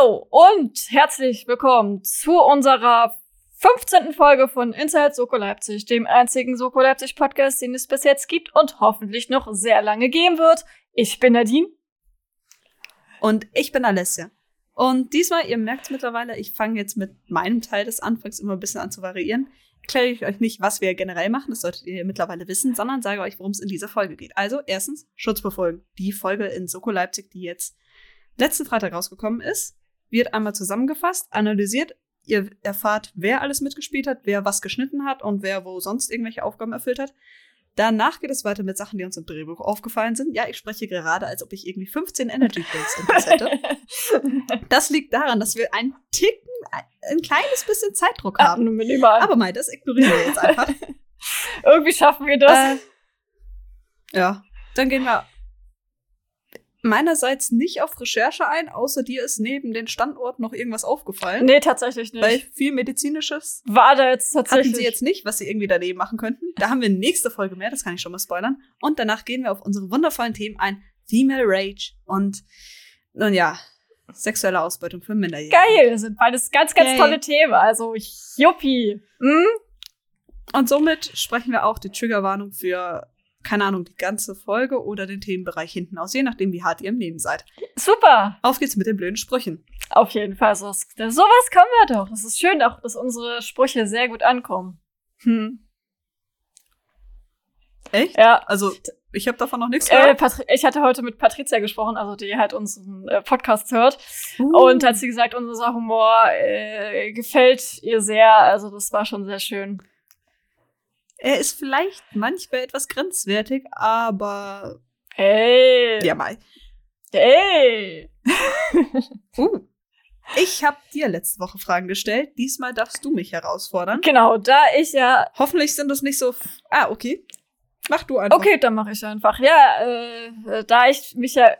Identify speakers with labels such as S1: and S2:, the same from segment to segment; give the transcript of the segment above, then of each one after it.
S1: Hallo und herzlich willkommen zu unserer 15. Folge von Inside Soko Leipzig, dem einzigen Soko Leipzig Podcast, den es bis jetzt gibt und hoffentlich noch sehr lange geben wird. Ich bin Nadine.
S2: Und ich bin Alessia. Und diesmal, ihr merkt es mittlerweile, ich fange jetzt mit meinem Teil des Anfangs immer ein bisschen an zu variieren. Erkläre ich euch nicht, was wir generell machen, das solltet ihr mittlerweile wissen, sondern sage euch, worum es in dieser Folge geht. Also, erstens, Schutz befolgen. Die Folge in Soko Leipzig, die jetzt letzten Freitag rausgekommen ist, wird einmal zusammengefasst, analysiert. Ihr erfahrt, wer alles mitgespielt hat, wer was geschnitten hat und wer wo sonst irgendwelche Aufgaben erfüllt hat. Danach geht es weiter mit Sachen, die uns im Drehbuch aufgefallen sind. Ja, ich spreche gerade, als ob ich irgendwie 15 Energy Pills in das hätte. Das liegt daran, dass wir einen Ticken, ein kleines bisschen Zeitdruck
S1: Ah,
S2: haben.
S1: nur minimal.
S2: Aber mal, das ignorieren wir jetzt einfach.
S1: Irgendwie schaffen wir das.
S2: Äh, ja, dann gehen wir meinerseits nicht auf Recherche ein, außer dir ist neben den Standort noch irgendwas aufgefallen.
S1: nee, tatsächlich nicht.
S2: Weil viel medizinisches
S1: War da jetzt tatsächlich.
S2: hatten sie jetzt nicht, was sie irgendwie daneben machen könnten. Da haben wir nächste Folge mehr, das kann ich schon mal spoilern. Und danach gehen wir auf unsere wundervollen Themen ein. Female Rage und, nun ja, sexuelle Ausbeutung für Minderjährige.
S1: Geil, das sind beides ganz, ganz
S2: Yay.
S1: tolle Themen. Also, Juppie. Hm?
S2: Und somit sprechen wir auch die Triggerwarnung für, keine Ahnung, die ganze Folge oder den Themenbereich hinten aus, je nachdem, wie hart ihr im Leben seid.
S1: Super.
S2: Auf geht's mit den blöden Sprüchen.
S1: Auf jeden Fall. So, sowas können wir doch. Es ist schön auch, dass unsere Sprüche sehr gut ankommen. Hm.
S2: Echt?
S1: Ja.
S2: Also, ich habe davon noch nichts
S1: Äh,
S2: gehört.
S1: Patri ich hatte heute mit Patricia gesprochen, also die halt unseren äh, Podcast hört.
S2: Uh.
S1: Und hat sie gesagt, unser Humor äh, gefällt ihr sehr. Also das war schon sehr schön.
S2: Er ist vielleicht manchmal etwas grenzwertig, aber
S1: Hey.
S2: ja mal.
S1: Hey.
S2: Uh. Ich habe dir letzte Woche Fragen gestellt. Diesmal darfst du mich herausfordern.
S1: Genau, da ich ja.
S2: Hoffentlich sind es nicht so. Ah, okay. Mach du einfach.
S1: Okay, dann mache ich einfach. Ja, äh, da ich mich ja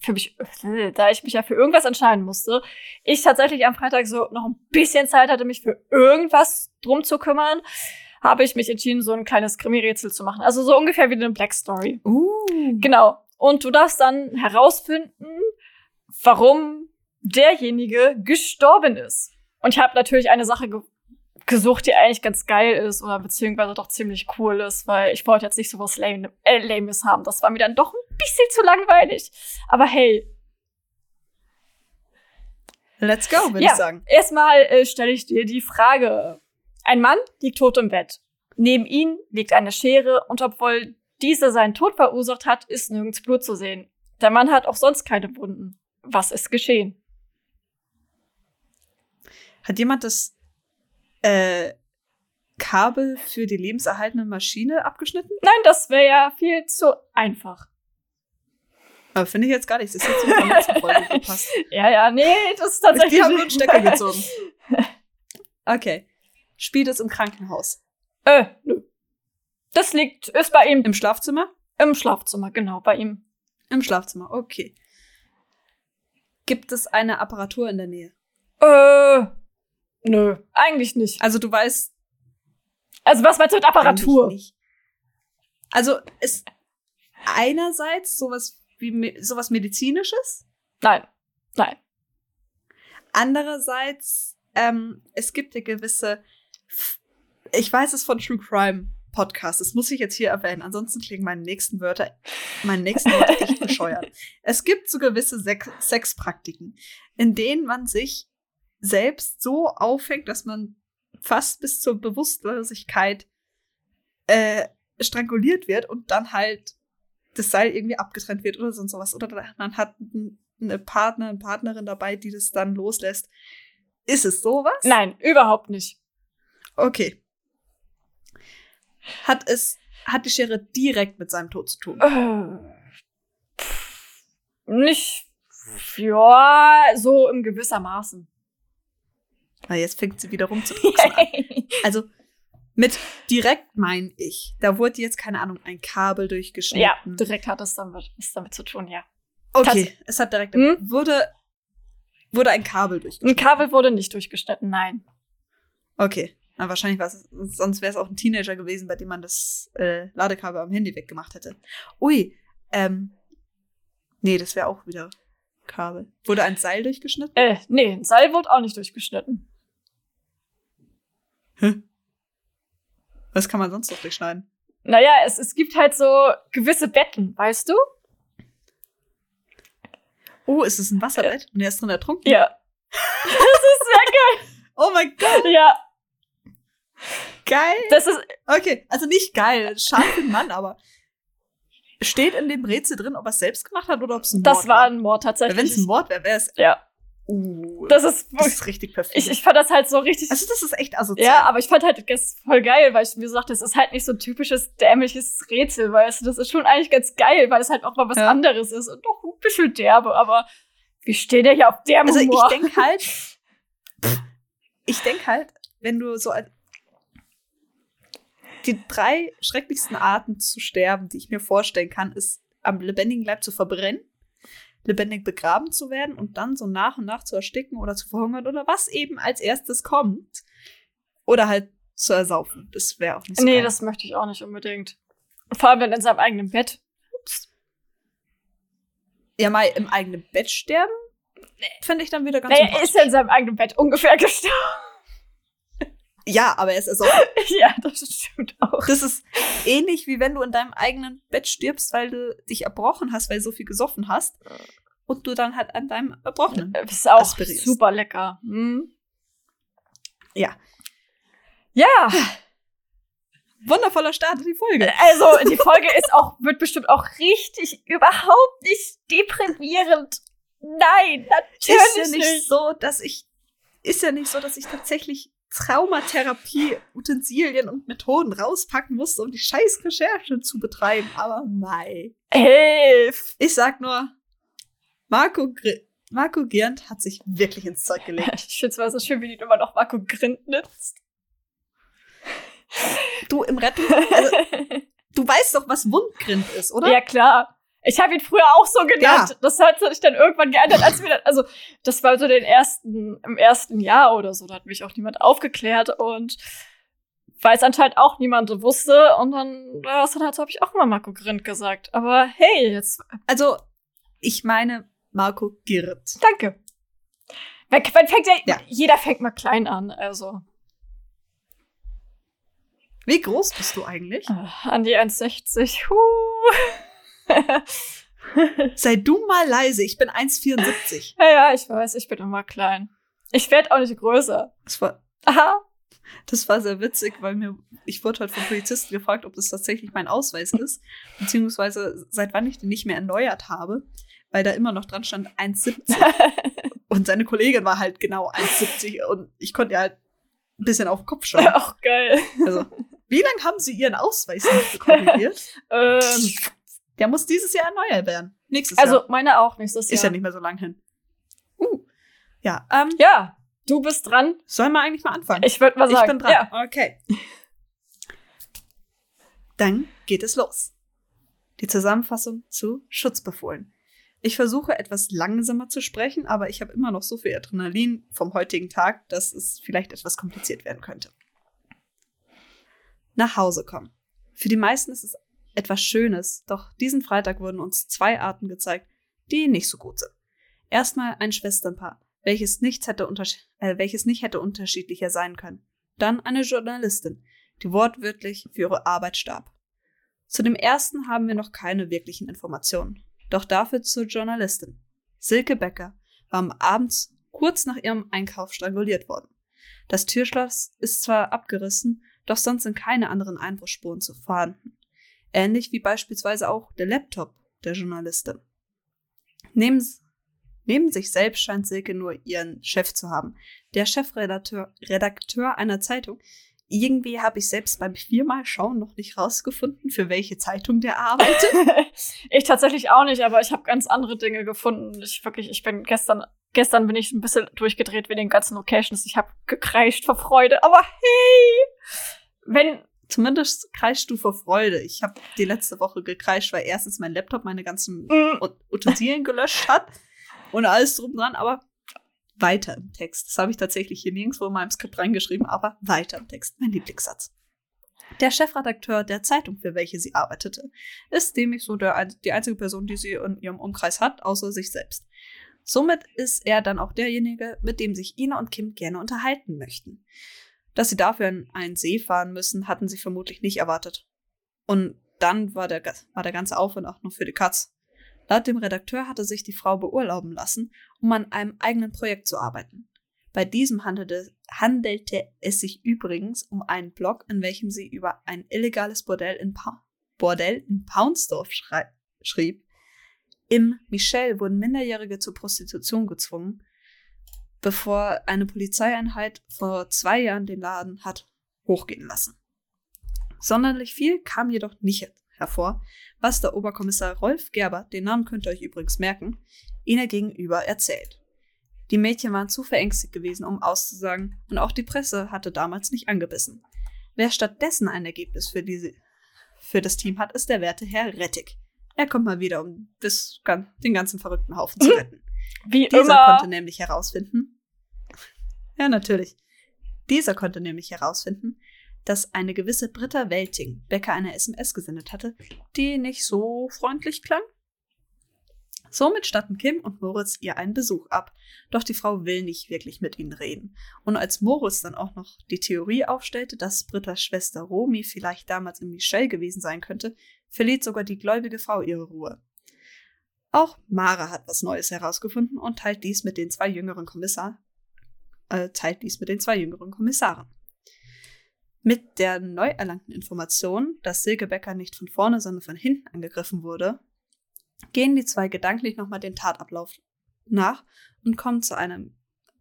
S1: für mich, äh, da ich mich ja für irgendwas entscheiden musste, ich tatsächlich am Freitag so noch ein bisschen Zeit hatte, mich für irgendwas drum zu kümmern, habe ich mich entschieden, so ein kleines Krimi-Rätsel zu machen. Also so ungefähr wie eine Black Story.
S2: Uh.
S1: Genau. Und du darfst dann herausfinden, warum derjenige gestorben ist. Und ich habe natürlich eine Sache ge gesucht, die eigentlich ganz geil ist oder beziehungsweise doch ziemlich cool ist, weil ich wollte jetzt nicht so was Lame äh, Lames haben. Das war mir dann doch ein bisschen zu langweilig. Aber hey,
S2: Let's go, würde
S1: Ja.
S2: ich sagen.
S1: erstmal äh, stelle ich dir die Frage. Ein Mann liegt tot im Bett. Neben ihm liegt eine Schere und obwohl diese seinen Tod verursacht hat, ist nirgends Blut zu sehen. Der Mann hat auch sonst keine Wunden. Was ist geschehen?
S2: Hat jemand das äh, Kabel für die lebenserhaltende Maschine abgeschnitten?
S1: Nein, das wäre ja viel zu einfach.
S2: Aber finde ich jetzt gar nicht. Das ist jetzt der letzten Folge gepasst.
S1: Ja, ja, nee, das ist tatsächlich.
S2: Die haben nur einen Stecker gezogen. Okay. Spielt es im Krankenhaus?
S1: äh, nö. Das liegt, ist bei ihm
S2: Im Schlafzimmer?
S1: im Schlafzimmer, genau, bei ihm.
S2: Im Schlafzimmer, okay. Gibt es eine Apparatur in der Nähe?
S1: Äh, nö, eigentlich nicht.
S2: Also du weißt
S1: Also was meinst du mit Apparatur?
S2: nicht. Also ist einerseits sowas wie sowas medizinisches,
S1: Nein, nein.
S2: andererseits ähm, es gibt ja gewisse ich weiß es von True Crime Podcast, das muss ich jetzt hier erwähnen, ansonsten klingen meine nächsten Wörter meine nächsten Wörter echt bescheuert. Es gibt so gewisse Sex Sexpraktiken, in denen man sich selbst so aufhängt, dass man fast bis zur Bewusstlosigkeit äh, stranguliert wird und dann halt das Seil irgendwie abgetrennt wird oder sonst sowas. Oder man hat eine Partner, eine Partnerin dabei, die das dann loslässt. Ist es sowas?
S1: Nein, überhaupt nicht.
S2: Okay. Hat es, hat die Schere direkt mit seinem Tod zu tun?
S1: Äh, pff, nicht, ja, so im gewissermaßen.
S2: Weil jetzt fängt sie wieder rum zu an. Also, mit direkt meine ich, da wurde jetzt, keine Ahnung, ein Kabel durchgeschnitten.
S1: ja, direkt hat es damit, was damit zu tun, ja.
S2: Okay, es hat direkt,
S1: Hm?
S2: wurde, wurde ein Kabel
S1: Ein
S2: durchgeschnitten.
S1: Kabel wurde nicht durchgeschnitten, nein.
S2: Okay. Na, wahrscheinlich war es, sonst wäre es auch ein Teenager gewesen, bei dem man das äh, Ladekabel am Handy weggemacht hätte. Ui, ähm, nee, das wäre auch wieder Kabel. Wurde ein Seil durchgeschnitten?
S1: Äh, nee, ein Seil wurde auch nicht durchgeschnitten.
S2: Was kann man sonst noch durchschneiden?
S1: Naja, es, es gibt halt so gewisse Betten, weißt du?
S2: Oh, ist es ein Wasserbett? Und er ist drin ertrunken?
S1: Ja. das ist sehr
S2: Oh mein Gott,
S1: geil. Ja,
S2: geil.
S1: das ist,
S2: Okay, also nicht geil. Schade für den Mann, aber steht in dem Rätsel drin, ob er es selbst gemacht hat oder ob es ein
S1: das
S2: Mord
S1: war ein Mord
S2: Wenn
S1: tatsächlich.
S2: es ein Mord wäre, wäre es.
S1: ja,
S2: Uh,
S1: das ist,
S2: das ist richtig perfekt.
S1: ich, ich fand das halt so richtig,
S2: also, das ist echt asozial.
S1: ja, aber ich fand halt das voll geil, weil ich mir sagte, es ist halt nicht so ein typisches dämliches Rätsel, weißt du, das ist schon eigentlich ganz geil, weil es halt auch mal was
S2: Ja.
S1: anderes ist und doch ein bisschen derbe, aber wir stehen ja hier auf der
S2: Also,
S1: Humor.
S2: ich denke halt. ich denke halt, wenn du so. Die drei schrecklichsten Arten zu sterben, die ich mir vorstellen kann, ist am lebendigen Leib zu verbrennen, lebendig begraben zu werden und dann so nach und nach zu ersticken oder zu verhungern oder was eben als erstes kommt. Oder halt zu ersaufen. Das wäre auch nicht so
S1: nee,
S2: geil.
S1: das möchte ich auch nicht unbedingt. Vor allem wenn in seinem eigenen Bett. Ups.
S2: Ja, mal im eigenen Bett sterben, finde ich dann wieder ganz
S1: Naja, er ist ja in seinem eigenen Bett ungefähr gestorben.
S2: Ja, aber er ist ersoffen.
S1: ja, das stimmt auch.
S2: Das ist ähnlich wie wenn du in deinem eigenen Bett stirbst, weil du dich erbrochen hast, weil du so viel gesoffen hast. Und du dann halt an deinem Erbrochenen.
S1: Das ist auch
S2: Aspirierst.
S1: super lecker. Hm?
S2: Ja.
S1: Ja,
S2: Wundervoller Start in die Folge.
S1: also die Folge ist auch, wird bestimmt auch richtig überhaupt nicht deprimierend. Nein, natürlich
S2: Ist ja nicht so, dass ich, ist ja nicht so, dass ich tatsächlich Traumatherapie, Utensilien und Methoden rauspacken musste, um die scheiß Recherche zu betreiben. Aber mei.
S1: Hilf!
S2: Ich sag nur, Marco, Gr Marco Giernt hat sich wirklich ins Zeug gelegt.
S1: Ich finde es mal so schön, wie du immer noch Marco Grind nennst.
S2: Du im Rettung, also, du weißt doch, was Wundgrind ist, oder?
S1: Ja, klar. Ich habe ihn früher auch so genannt.
S2: Ja.
S1: Das hat sich dann irgendwann geändert, als wir dann, also das war so den ersten, im ersten Jahr oder so, da hat mich auch niemand aufgeklärt und weil es anscheinend auch niemand wusste und dann, ja, dann halt, so habe ich auch immer Marco Grind gesagt. Aber hey, jetzt,
S2: Also, ich meine Marco Girt.
S1: danke. Wer, wer fängt ja,
S2: Ja.
S1: jeder fängt mal klein an, also
S2: Wie groß bist du eigentlich?
S1: äh, an die 1,60. Huh.
S2: Sei du mal leise, ich bin 1,74.
S1: ja, ja, ich weiß, ich bin immer klein. Ich werde auch nicht größer.
S2: Das war,
S1: Aha.
S2: das war sehr witzig, weil mir, ich wurde heute vom Polizisten gefragt, ob das tatsächlich mein Ausweis ist, beziehungsweise seit wann ich den nicht mehr erneuert habe, weil da immer noch dran stand 1,70. Und seine Kollegin war halt genau 1,70 und ich konnte ja halt ein bisschen auf den Kopf schauen.
S1: auch geil.
S2: Also, wie lange haben sie ihren Ausweis nicht korrigiert?
S1: Ähm,
S2: Der muss dieses Jahr erneuert werden. Nächstes
S1: also
S2: Jahr.
S1: meine auch nächstes
S2: Ist ja
S1: Jahr.
S2: nicht mehr so lang hin. Uh. Ja, ähm,
S1: Ja, du bist dran.
S2: sollen wir eigentlich mal anfangen?
S1: Ich würde mal sagen.
S2: Ich bin dran.
S1: Ja.
S2: Okay. Dann geht es los. Die Zusammenfassung zu Schutzbefohlen. Ich versuche etwas langsamer zu sprechen, aber ich habe immer noch so viel Adrenalin vom heutigen Tag, dass es vielleicht etwas kompliziert werden könnte. Nach Hause kommen. Für die meisten ist es etwas Schönes, doch diesen Freitag wurden uns zwei Arten gezeigt, die nicht so gut sind. Erstmal ein Schwesternpaar, welches, nichts hätte äh, welches nicht hätte unterschiedlicher sein können. Dann eine Journalistin, die wortwörtlich für ihre Arbeit starb. Zu dem ersten haben wir noch keine wirklichen Informationen. Doch dafür zur Journalistin. Silke Becker war am Abend kurz nach ihrem Einkauf stranguliert worden. Das Türschloss ist zwar abgerissen, doch sonst sind keine anderen Einbruchsspuren zu vorhanden. Ähnlich wie beispielsweise auch der Laptop der Journalistin. Neben, neben sich selbst scheint Silke nur ihren Chef zu haben. Der Chefredakteur Redakteur einer Zeitung. Irgendwie habe ich selbst beim viermal Schauen noch nicht rausgefunden, für welche Zeitung der arbeitet.
S1: ich tatsächlich auch nicht, aber ich habe ganz andere Dinge gefunden. Ich wirklich, ich bin gestern, gestern bin ich ein bisschen durchgedreht wegen den ganzen Locations. Ich habe gekreischt vor Freude. Aber hey, wenn
S2: Zumindest kreischt du vor Freude. Ich habe die letzte Woche gekreischt, weil erstens mein Laptop meine ganzen
S1: mm,
S2: Ut- Utensilien gelöscht hat und alles drum dran, aber weiter im Text. Das habe ich tatsächlich hier nirgendwo in meinem Skript reingeschrieben, aber weiter im Text. Mein Lieblingssatz. Der Chefredakteur der Zeitung, für welche sie arbeitete, ist nämlich so der, die einzige Person, die sie in ihrem Umkreis hat, außer sich selbst. Somit ist er dann auch derjenige, mit dem sich Ina und Kim gerne unterhalten möchten. Dass sie dafür in einen See fahren müssen, hatten sie vermutlich nicht erwartet. Und dann war der, war der ganze Aufwand auch noch für die Katz. Laut dem Redakteur hatte sich die Frau beurlauben lassen, um an einem eigenen Projekt zu arbeiten. Bei diesem handelte, handelte es sich übrigens um einen Blog, in welchem sie über ein illegales Bordell in, pa Bordell in Paunsdorf schrieb. Im Michel wurden Minderjährige zur Prostitution gezwungen, bevor eine Polizeieinheit vor zwei Jahren den Laden hat hochgehen lassen. Sonderlich viel kam jedoch nicht hervor, was der Oberkommissar Rolf Gerber, den Namen könnt ihr euch übrigens merken, ihnen gegenüber erzählt. Die Mädchen waren zu verängstigt gewesen, um auszusagen, und auch die Presse hatte damals nicht angebissen. Wer stattdessen ein Ergebnis für, diese, für das Team hat, ist der werte Herr Rettig. Er kommt mal wieder, um das, den ganzen verrückten Haufen zu retten.
S1: Wie
S2: Dieser
S1: immer.
S2: konnte nämlich herausfinden. Ja, natürlich. Dieser konnte nämlich herausfinden, dass eine gewisse Britta Welting Becker eine SMS gesendet hatte, die nicht so freundlich klang. Somit statten Kim und Moritz ihr einen Besuch ab, doch die Frau will nicht wirklich mit ihnen reden. Und als Moritz dann auch noch die Theorie aufstellte, dass Brittas Schwester Romy vielleicht damals in Michelle gewesen sein könnte, verliert sogar die gläubige Frau ihre Ruhe. Auch Mara hat was Neues herausgefunden und teilt dies mit den zwei jüngeren Kommissaren. Äh, teilt dies mit den zwei jüngeren Kommissaren. Mit der neu erlangten Information, dass Silke Becker nicht von vorne, sondern von hinten angegriffen wurde, gehen die zwei gedanklich nochmal den Tatablauf nach und kommen zu einem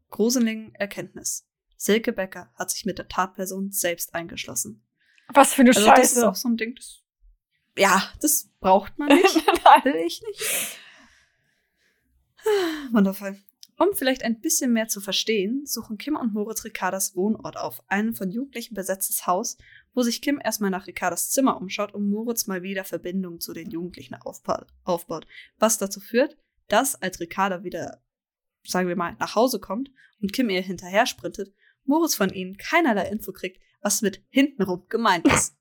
S2: gruseligen Erkenntnis. Silke Becker hat sich mit der Tatperson selbst eingeschlossen.
S1: Was für eine
S2: Also das ist
S1: Scheiße.
S2: auch so ein Ding, das, ja, das braucht man nicht. Will ich nicht. Wundervoll. Um vielleicht ein bisschen mehr zu verstehen, suchen Kim und Moritz Ricardas Wohnort auf, ein von Jugendlichen besetztes Haus, wo sich Kim erstmal nach Ricardas Zimmer umschaut und Moritz mal wieder Verbindungen zu den Jugendlichen aufba aufbaut. Was dazu führt, dass, als Ricarda wieder, sagen wir mal, nach Hause kommt und Kim ihr hinterher sprintet, Moritz von ihnen keinerlei Info kriegt, was mit hintenrum gemeint ist.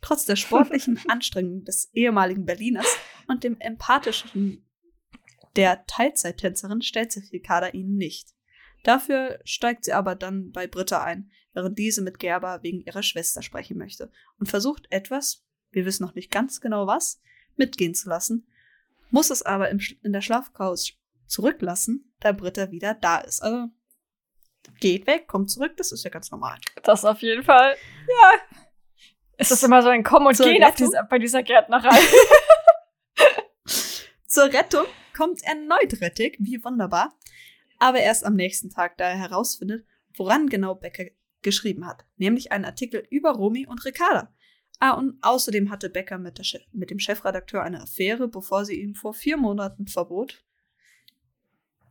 S2: Trotz der sportlichen Anstrengung des ehemaligen Berliners und dem empathischen der Teilzeittänzerin stellt sich Ricarda ihnen nicht. Dafür steigt sie aber dann bei Britta ein, während diese mit Gerber wegen ihrer Schwester sprechen möchte und versucht etwas, wir wissen noch nicht ganz genau was, mitgehen zu lassen, muss es aber in der Schlafcouch zurücklassen, da Britta wieder da ist. Also geht weg, kommt zurück, das ist ja ganz normal.
S1: Das auf jeden Fall. Ja. Es ist immer so ein Kommen und
S2: Zur
S1: Gehen dieser, bei dieser Gärtnerei.
S2: Zur Rettung kommt erneut Rettig, wie wunderbar, aber erst am nächsten Tag, da er herausfindet, woran genau Becker geschrieben hat, nämlich einen Artikel über Romy und Ricarda. Ah, und außerdem hatte Becker mit, der Che- mit dem Chefredakteur eine Affäre, bevor sie ihm vor vier Monaten verbot,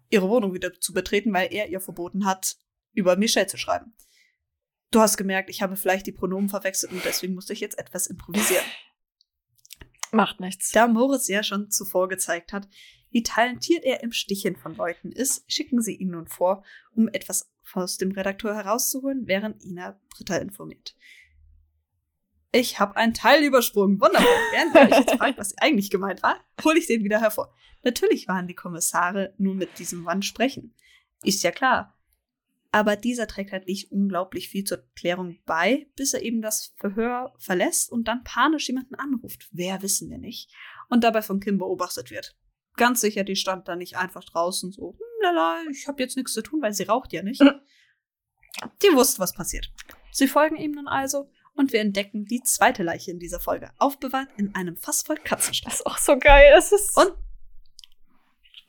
S2: ihre Wohnung wieder zu betreten, weil er ihr verboten hat, über Michelle zu schreiben. Du hast gemerkt, ich habe vielleicht die Pronomen verwechselt und deswegen musste ich jetzt etwas improvisieren.
S1: Macht nichts.
S2: Da Moritz ja schon zuvor gezeigt hat, wie talentiert er im Sticheln von Leuten ist, schicken sie ihn nun vor, um etwas aus dem Redakteur herauszuholen, während Ina Britta informiert. Ich habe einen Teil übersprungen. Wunderbar. Während euch jetzt fragt, was eigentlich gemeint war, hole ich den wieder hervor. Natürlich waren die Kommissare nun mit diesem Mann sprechen. Ist ja klar. Aber dieser trägt halt nicht unglaublich viel zur Klärung bei, bis er eben das Verhör verlässt und dann panisch jemanden anruft. Wer wissen wir nicht. Und dabei von Kim beobachtet wird. Ganz sicher, die stand da nicht einfach draußen so, hm, lala, ich habe jetzt nichts zu tun, weil sie raucht ja nicht. Die wusste, was passiert. Sie folgen ihm nun also und wir entdecken die zweite Leiche in dieser Folge, aufbewahrt in einem Fass voll Katzenstall.
S1: Das ist auch so geil. Das ist.
S2: Und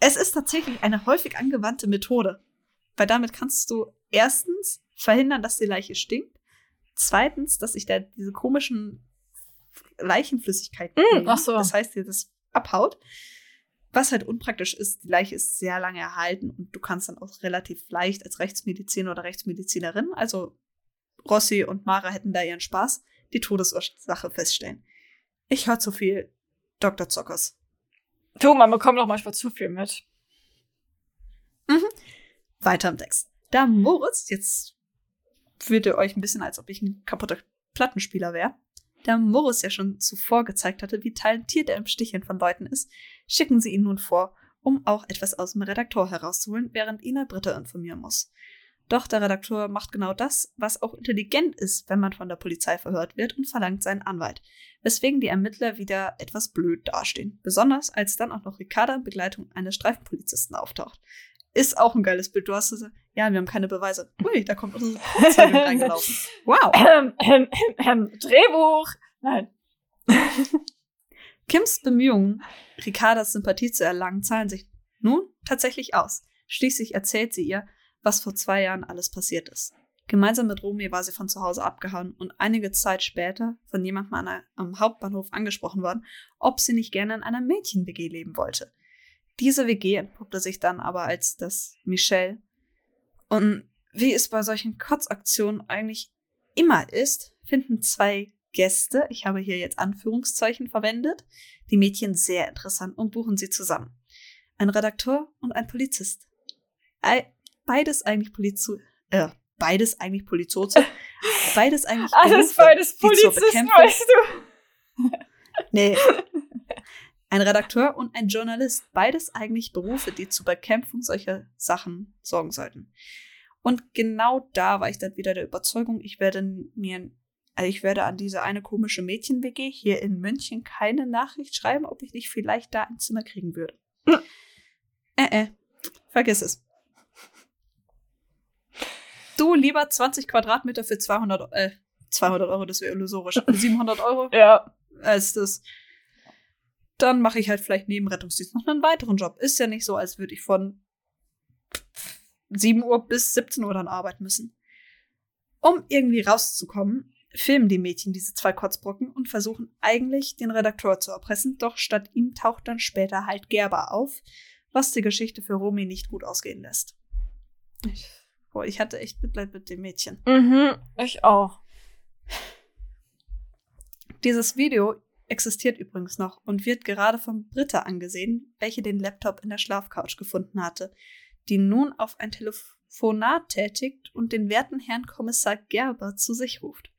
S2: es ist tatsächlich eine häufig angewandte Methode, weil damit kannst du erstens verhindern, dass die Leiche stinkt, zweitens, dass sich da diese komischen Leichenflüssigkeiten,
S1: Mm, ach so.
S2: das heißt, dir das abhaut. Was halt unpraktisch ist, die Leiche ist sehr lange erhalten und du kannst dann auch relativ leicht als Rechtsmediziner oder Rechtsmedizinerin, also Rossi und Mara hätten da ihren Spaß, die Todesursache feststellen. Ich höre zu viel Dr. Zockers.
S1: du, man bekommt auch manchmal zu viel mit.
S2: Weiter im Text. Da Moritz, jetzt fühlt ihr euch ein bisschen, als ob ich ein kaputter Plattenspieler wäre, da Moritz ja schon zuvor gezeigt hatte, wie talentiert er im Sticheln von Leuten ist, schicken sie ihn nun vor, um auch etwas aus dem Redaktor herauszuholen, während Ina Britta informieren muss. Doch der Redakteur macht genau das, was auch intelligent ist, wenn man von der Polizei verhört wird und verlangt seinen Anwalt. Weswegen die Ermittler wieder etwas blöd dastehen. Besonders als dann auch noch Ricarda in Begleitung eines Streifenpolizisten auftaucht. Ist auch ein geiles Bild. Du hast gesagt, ja, wir haben keine Beweise. Ui, da kommt unsere Polizei reingelaufen. Wow.
S1: Ähm, ähm, ähm, Drehbuch. Nein.
S2: Kims Bemühungen, Ricardas Sympathie zu erlangen, zahlen sich nun tatsächlich aus. Schließlich erzählt sie ihr, was vor zwei Jahren alles passiert ist. Gemeinsam mit Romy war sie von zu Hause abgehauen und einige Zeit später von jemandem am Hauptbahnhof angesprochen worden, ob sie nicht gerne in einer Mädchen-WG leben wollte. Diese WG entpuppte sich dann aber als das Michelle. Und wie es bei solchen Kotzaktionen eigentlich immer ist, finden zwei Gäste, ich habe hier jetzt Anführungszeichen verwendet, die Mädchen sehr interessant und buchen sie zusammen. Ein Redakteur und ein Polizist beides eigentlich Polizo äh, beides eigentlich Polizoze, beides eigentlich
S1: Alles
S2: Berufe,
S1: beides Polizisten, weißt du.
S2: nee. Ein Redakteur und ein Journalist, beides eigentlich Berufe, die zur Bekämpfung solcher Sachen sorgen sollten. Und genau da war ich dann wieder der Überzeugung, ich werde mir, also ich werde an diese eine komische Mädchen-WG hier in München keine Nachricht schreiben, ob ich nicht vielleicht da ein Zimmer kriegen würde. Äh, äh, vergiss es. Du lieber 20 Quadratmeter für 200, äh, 200 Euro, das wäre illusorisch. 700 Euro?
S1: ja.
S2: Als das. Dann mache ich halt vielleicht neben Rettungsdienst noch einen weiteren Job. Ist ja nicht so, als würde ich von 7 Uhr bis 17 Uhr dann arbeiten müssen. Um irgendwie rauszukommen, filmen die Mädchen diese zwei Kotzbrocken und versuchen eigentlich den Redakteur zu erpressen, doch statt ihm taucht dann später halt Gerber auf, was die Geschichte für Romy nicht gut ausgehen lässt. Ich Boah, ich hatte echt Mitleid mit dem Mädchen.
S1: Mhm, ich auch.
S2: Dieses Video existiert übrigens noch und wird gerade von Britta angesehen, welche den Laptop in der Schlafcouch gefunden hatte, die nun auf ein Telefonat tätigt und den werten Herrn Kommissar Gerber zu sich ruft.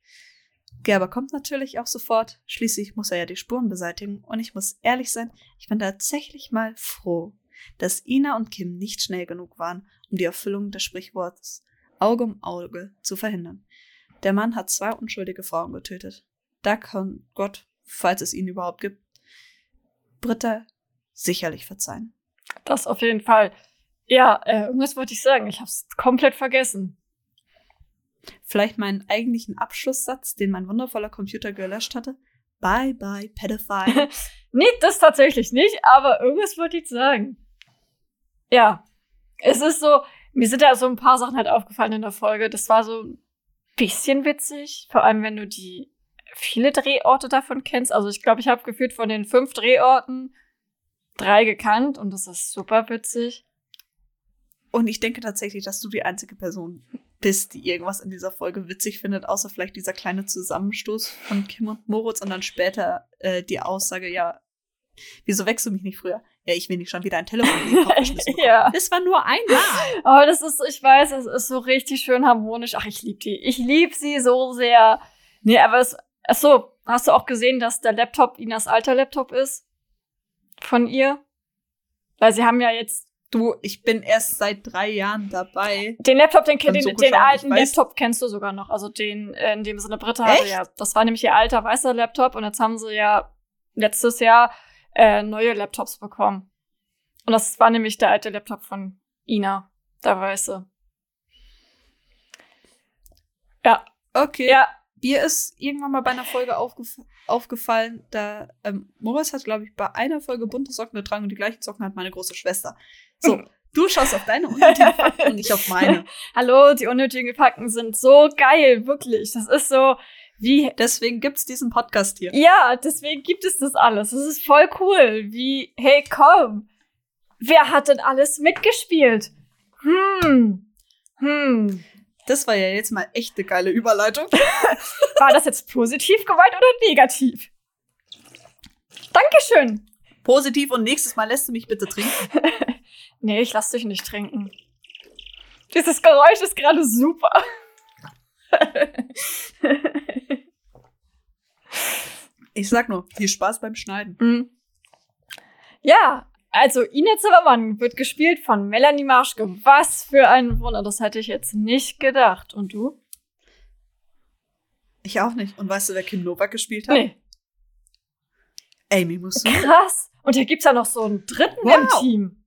S2: Gerber kommt natürlich auch sofort, schließlich muss er ja die Spuren beseitigen und ich muss ehrlich sein, ich bin tatsächlich mal froh, dass Ina und Kim nicht schnell genug waren, um die Erfüllung des Sprichworts Auge um Auge zu verhindern. Der Mann hat zwei unschuldige Frauen getötet. Da kann Gott, falls es ihn überhaupt gibt, Britta sicherlich verzeihen.
S1: Das auf jeden Fall. Ja, äh, irgendwas wollte ich sagen. Ich habe es komplett vergessen.
S2: Vielleicht meinen eigentlichen Abschlusssatz, den mein wundervoller Computer gelöscht hatte. Bye bye, Pedophile.
S1: nee, das tatsächlich nicht, aber irgendwas wollte ich sagen ja, es ist so, mir sind da so ein paar Sachen halt aufgefallen in der Folge. Das war so ein bisschen witzig, vor allem wenn du die viele Drehorte davon kennst. Also ich glaube, ich habe gefühlt von den fünf Drehorten drei gekannt und das ist super witzig.
S2: Und ich denke tatsächlich, dass du die einzige Person bist, die irgendwas in dieser Folge witzig findet, außer vielleicht dieser kleine Zusammenstoß von Kim und Moritz und dann später äh, die Aussage, ja, wieso wächst du mich nicht früher? ja, ich will nicht schon wieder ein Telefon in den Kopf geschmissen
S1: ja.
S2: Das war nur einmal.
S1: Aber oh, das ist, ich weiß, es ist so richtig schön harmonisch. Ach, ich liebe die. Ich liebe sie so sehr. Nee, aber es, ach so, hast du auch gesehen, dass der Laptop Inas alter Laptop ist? Von ihr? Weil sie haben ja jetzt
S2: Du, ich bin erst seit drei Jahren dabei.
S1: Den Laptop, den, den, so den alten Laptop kennst du sogar noch. Also den, äh, in dem Sinne Britta hatte, ja. Das war nämlich ihr alter weißer Laptop und jetzt haben sie ja letztes Jahr äh, neue Laptops bekommen. Und das war nämlich der alte Laptop von Ina, der weiße. Ja.
S2: Okay.
S1: Ja.
S2: Mir ist irgendwann mal bei einer Folge aufgef aufgefallen, da ähm, Moritz hat, glaube ich, bei einer Folge bunte Socken getragen und die gleichen Socken hat meine große Schwester. So, du schaust auf deine unnötigen Fakten und ich auf meine.
S1: Hallo, die unnötigen Fakten sind so geil, wirklich. Das ist so, wie,
S2: deswegen gibt's diesen Podcast hier.
S1: Ja, deswegen gibt es das alles. Das ist voll cool. Wie, hey, komm. Wer hat denn alles mitgespielt? Hm. Hm.
S2: Das war ja jetzt mal echt eine geile Überleitung.
S1: war das jetzt positiv gemeint oder negativ? Dankeschön.
S2: Positiv und nächstes Mal lässt du mich bitte trinken.
S1: nee, ich lass dich nicht trinken. Dieses Geräusch ist gerade super.
S2: ich sag nur, viel Spaß beim Schneiden.
S1: Mhm. Ja, Also, Ine Zimmermann wird gespielt von Melanie Marschke. Was für ein Wunder. Das hätte ich jetzt nicht gedacht. Und du?
S2: Ich auch nicht. Und weißt du, wer Kim Novak gespielt hat?
S1: Nee.
S2: Amy Musso.
S1: Krass. Und da gibt's ja noch so einen dritten
S2: Wow.
S1: im Team.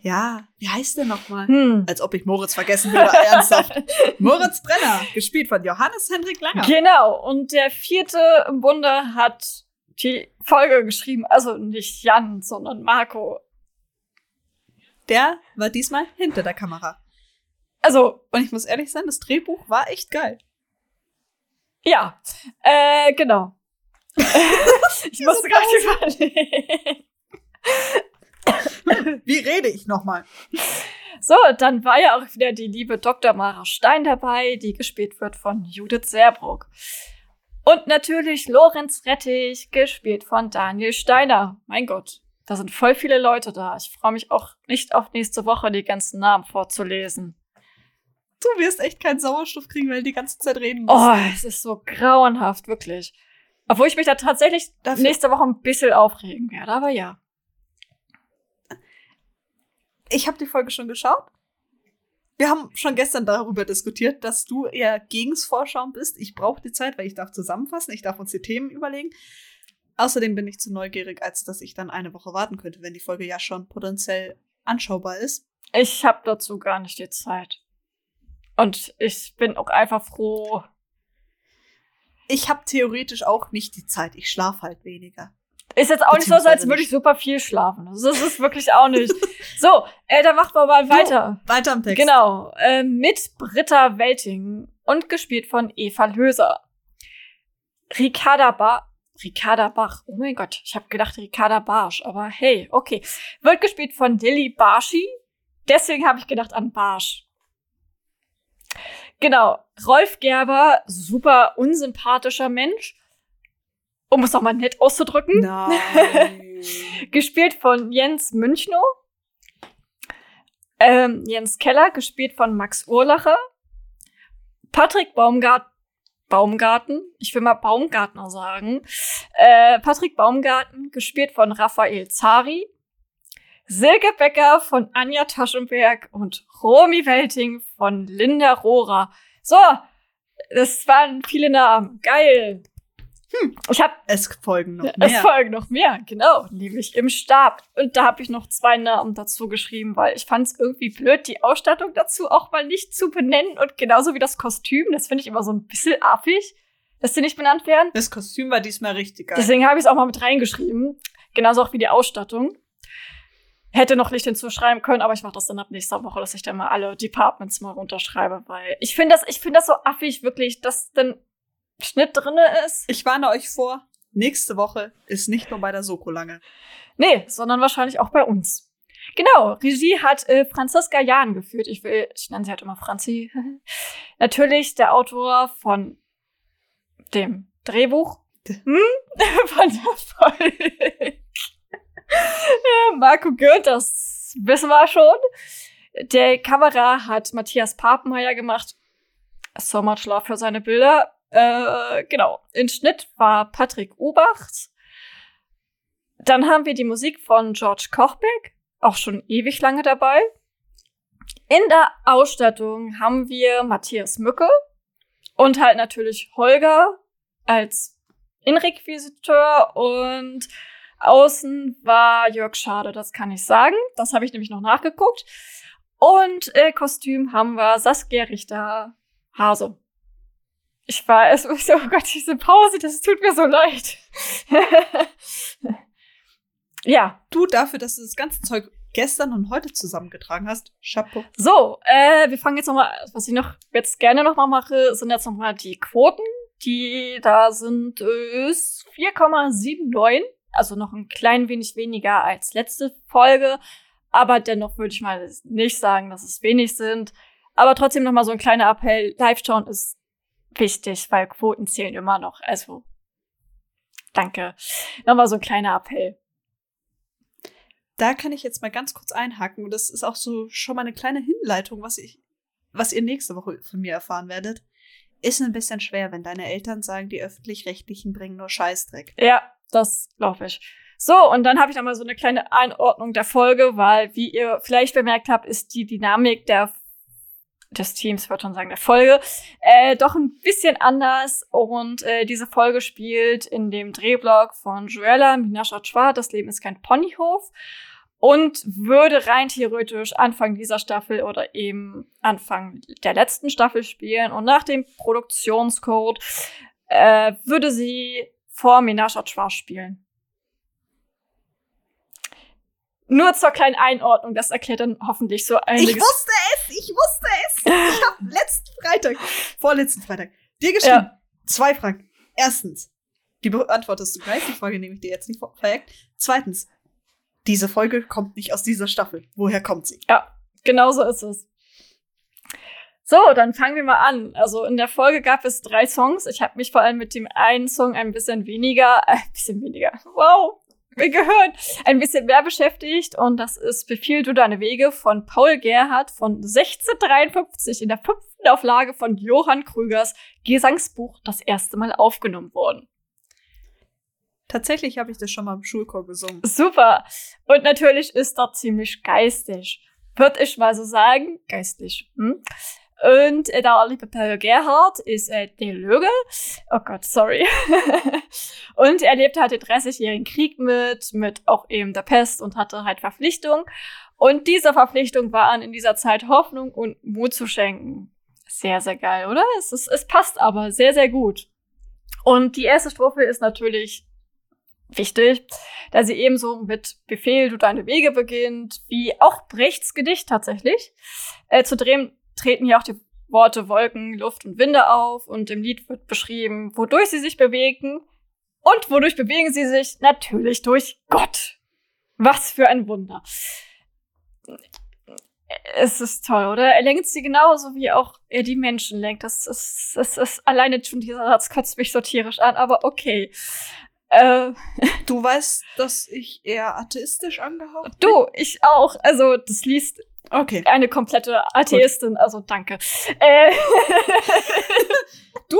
S2: Ja, wie heißt der nochmal?
S1: Hm.
S2: Als ob ich Moritz vergessen würde, ernsthaft. Moritz Brenner, gespielt von Johannes Hendrik Langer.
S1: Genau. Und der vierte im Bunde hat die Folge geschrieben. Also nicht Jan, sondern Marco.
S2: Der war diesmal hinter der Kamera.
S1: Also,
S2: Und ich muss ehrlich sein, das Drehbuch war echt geil.
S1: ja. Äh, genau. ich musste gerade überlegen.
S2: Wie rede ich nochmal?
S1: So, dann war ja auch wieder die liebe Dr. Mara Stein dabei, die gespielt wird von Judith Serbruck. Und natürlich Lorenz Rettich, gespielt von Daniel Steiner. Mein Gott, da sind voll viele Leute da. Ich freue mich auch nicht auf nächste Woche, die ganzen Namen vorzulesen.
S2: Du wirst echt keinen Sauerstoff kriegen, weil du die ganze Zeit reden musst.
S1: Oh, es ist so grauenhaft, wirklich. Obwohl ich mich da tatsächlich
S2: Dafür-
S1: nächste Woche ein bisschen aufregen werde, aber ja.
S2: Ich habe die Folge schon geschaut. Wir haben schon gestern darüber diskutiert, dass du eher gegens Vorschauen bist. Ich brauche die Zeit, weil ich darf zusammenfassen, ich darf uns die Themen überlegen. Außerdem bin ich zu neugierig, als dass ich dann eine Woche warten könnte, wenn die Folge ja schon potenziell anschaubar ist.
S1: Ich habe dazu gar nicht die Zeit. Und ich bin auch einfach froh,
S2: Ich habe theoretisch auch nicht die Zeit. Ich schlafe halt weniger.
S1: Ist jetzt auch nicht so, als würde ich super viel schlafen. Also Das ist wirklich auch nicht. so, äh, dann machen wir mal weiter.
S2: Weiter am Text.
S1: Genau, äh, mit Britta Welting und gespielt von Eva Löser. Ricarda Bach. Ricarda Bach. Oh mein Gott, ich habe gedacht Ricarda Barsch, aber hey, okay. Wird gespielt von Lilly Barschi. Deswegen habe ich gedacht an Barsch. Genau, Rolf Gerber, super unsympathischer Mensch. Um es nochmal nett auszudrücken.
S2: Nein.
S1: gespielt von Jens Münchnow. Ähm, Jens Keller, gespielt von Max Urlacher. Patrick Baumgart Baumgarten, ich will mal Baumgartner sagen. Äh, Patrick Baumgarten, gespielt von Raphael Zari. Silke Becker von Anja Taschenberg und Romy Welting von Linda Rohrer. So, das waren viele Namen. Geil. Hm, ich habe
S2: es folgen noch
S1: es
S2: mehr.
S1: folgen noch mehr, genau, nämlich im Stab. Und da habe ich noch zwei Namen dazu geschrieben, weil ich fand es irgendwie blöd, die Ausstattung dazu auch mal nicht zu benennen. Und genauso wie das Kostüm, das finde ich immer so ein bisschen affig, dass die nicht benannt werden.
S2: Das Kostüm war diesmal richtig geil.
S1: Deswegen habe ich es auch mal mit reingeschrieben. Genauso auch wie die Ausstattung. Hätte noch nicht hinzuschreiben können, aber ich mache das dann ab nächster Woche, dass ich dann mal alle Departments mal runterschreibe, weil ich finde das, ich finde das so affig, wirklich, dass dann Schnitt drinne ist.
S2: Ich warne euch vor, nächste Woche ist nicht nur bei der Soko lange.
S1: Nee, sondern wahrscheinlich auch bei uns. Genau, Regie hat äh, Franziska Jahn geführt. Ich will, ich nenne sie halt immer Franzi. Natürlich der Autor von dem Drehbuch. Hm? von der Folge. Marco Goeth, das wissen wir schon. Der Kamera hat Matthias Papenmeier gemacht. So much love für seine Bilder. Äh, genau. In Schnitt war Patrick Obacht. Dann haben wir die Musik von George Kochbeck, auch schon ewig lange dabei. In der Ausstattung haben wir Matthias Mücke und halt natürlich Holger als Innenrequisiteur und außen war Jörg Schade, das kann ich sagen. Das habe ich nämlich noch nachgeguckt. Und äh, Kostüm haben wir Saskia Richter Hase. Ich war es, oh Gott, diese Pause, das tut mir so leid. ja,
S2: Du dafür, dass du das ganze Zeug gestern und heute zusammengetragen hast, Chapeau.
S1: so, äh, wir fangen jetzt nochmal, was ich noch jetzt gerne nochmal mache, sind jetzt nochmal die Quoten. Die da sind äh, ist 4,79, also noch ein klein wenig weniger als letzte Folge. Aber dennoch würde ich mal nicht sagen, dass es wenig sind. Aber trotzdem nochmal so ein kleiner Appell. Live-Schauen ist wichtig, weil Quoten zählen immer noch. Also, danke. Nochmal so ein kleiner Appell.
S2: Da kann ich jetzt mal ganz kurz einhaken. Und das ist auch so schon mal eine kleine Hinleitung, was ich, was ihr nächste Woche von mir erfahren werdet. Ist ein bisschen schwer, wenn deine Eltern sagen, die öffentlich-rechtlichen bringen nur Scheißdreck.
S1: Ja, das glaube ich. So, und dann habe ich nochmal so eine kleine Einordnung der Folge, weil, wie ihr vielleicht bemerkt habt, ist die Dynamik der des Teams, würde schon sagen, der Folge, äh, doch ein bisschen anders. Und äh, diese Folge spielt in dem Drehblock von Joella Minascha Das Leben ist kein Ponyhof. Und würde rein theoretisch Anfang dieser Staffel oder eben Anfang der letzten Staffel spielen. Und nach dem Produktionscode äh, würde sie vor Minascha spielen. Nur zur kleinen Einordnung, das erklärt dann hoffentlich so einiges.
S2: Ich wusste es, ich wusste es. Ich habe letzten Freitag, vorletzten Freitag, dir geschrieben, ja. zwei Fragen. Erstens, die beantwortest du gleich, die Frage nehme ich dir jetzt nicht verjagt. Zweitens, diese Folge kommt nicht aus dieser Staffel. Woher kommt sie?
S1: Ja, genau so ist es. So, dann fangen wir mal an. Also in der Folge gab es drei Songs. Ich habe mich vor allem mit dem einen Song ein bisschen weniger, äh, bisschen weniger, wow, mir gehört, ein bisschen mehr beschäftigt. Und das ist Befiehl du deine Wege von Paul Gerhardt von 1653 in der fünften Auflage von Johann Krügers Gesangsbuch das erste Mal aufgenommen worden.
S2: Tatsächlich habe ich das schon mal im Schulchor gesungen.
S1: Super. Und natürlich ist dort ziemlich geistig. Würde ich mal so sagen, geistig. Hm? Und äh, der liebe Paul Gerhard ist äh, der Löge. Oh Gott, sorry. und er lebte halt den 30-jährigen Krieg mit, mit auch eben der Pest und hatte halt Verpflichtung. Und diese Verpflichtung waren in dieser Zeit Hoffnung und Mut zu schenken. Sehr, sehr geil, oder? Es, ist, es passt aber sehr, sehr gut. Und die erste Strophe ist natürlich wichtig, da sie ebenso mit Befehl du deine Wege beginnt, wie auch Brechts Gedicht tatsächlich. Äh, zu drehen treten hier auch die Worte Wolken, Luft und Winde auf und im Lied wird beschrieben, wodurch sie sich bewegen. Und wodurch bewegen sie sich? Natürlich durch Gott. Was für ein Wunder. Es ist toll, oder? Er lenkt sie genauso, wie auch er die Menschen lenkt. Das ist, das ist alleine schon dieser Satz kotzt mich so tierisch an, aber okay. Äh,
S2: du weißt, dass ich eher atheistisch angehaucht
S1: bin? Du, ich auch. Also, das liest
S2: Okay.
S1: Eine komplette Atheistin, Gut. also danke. Äh.
S2: du,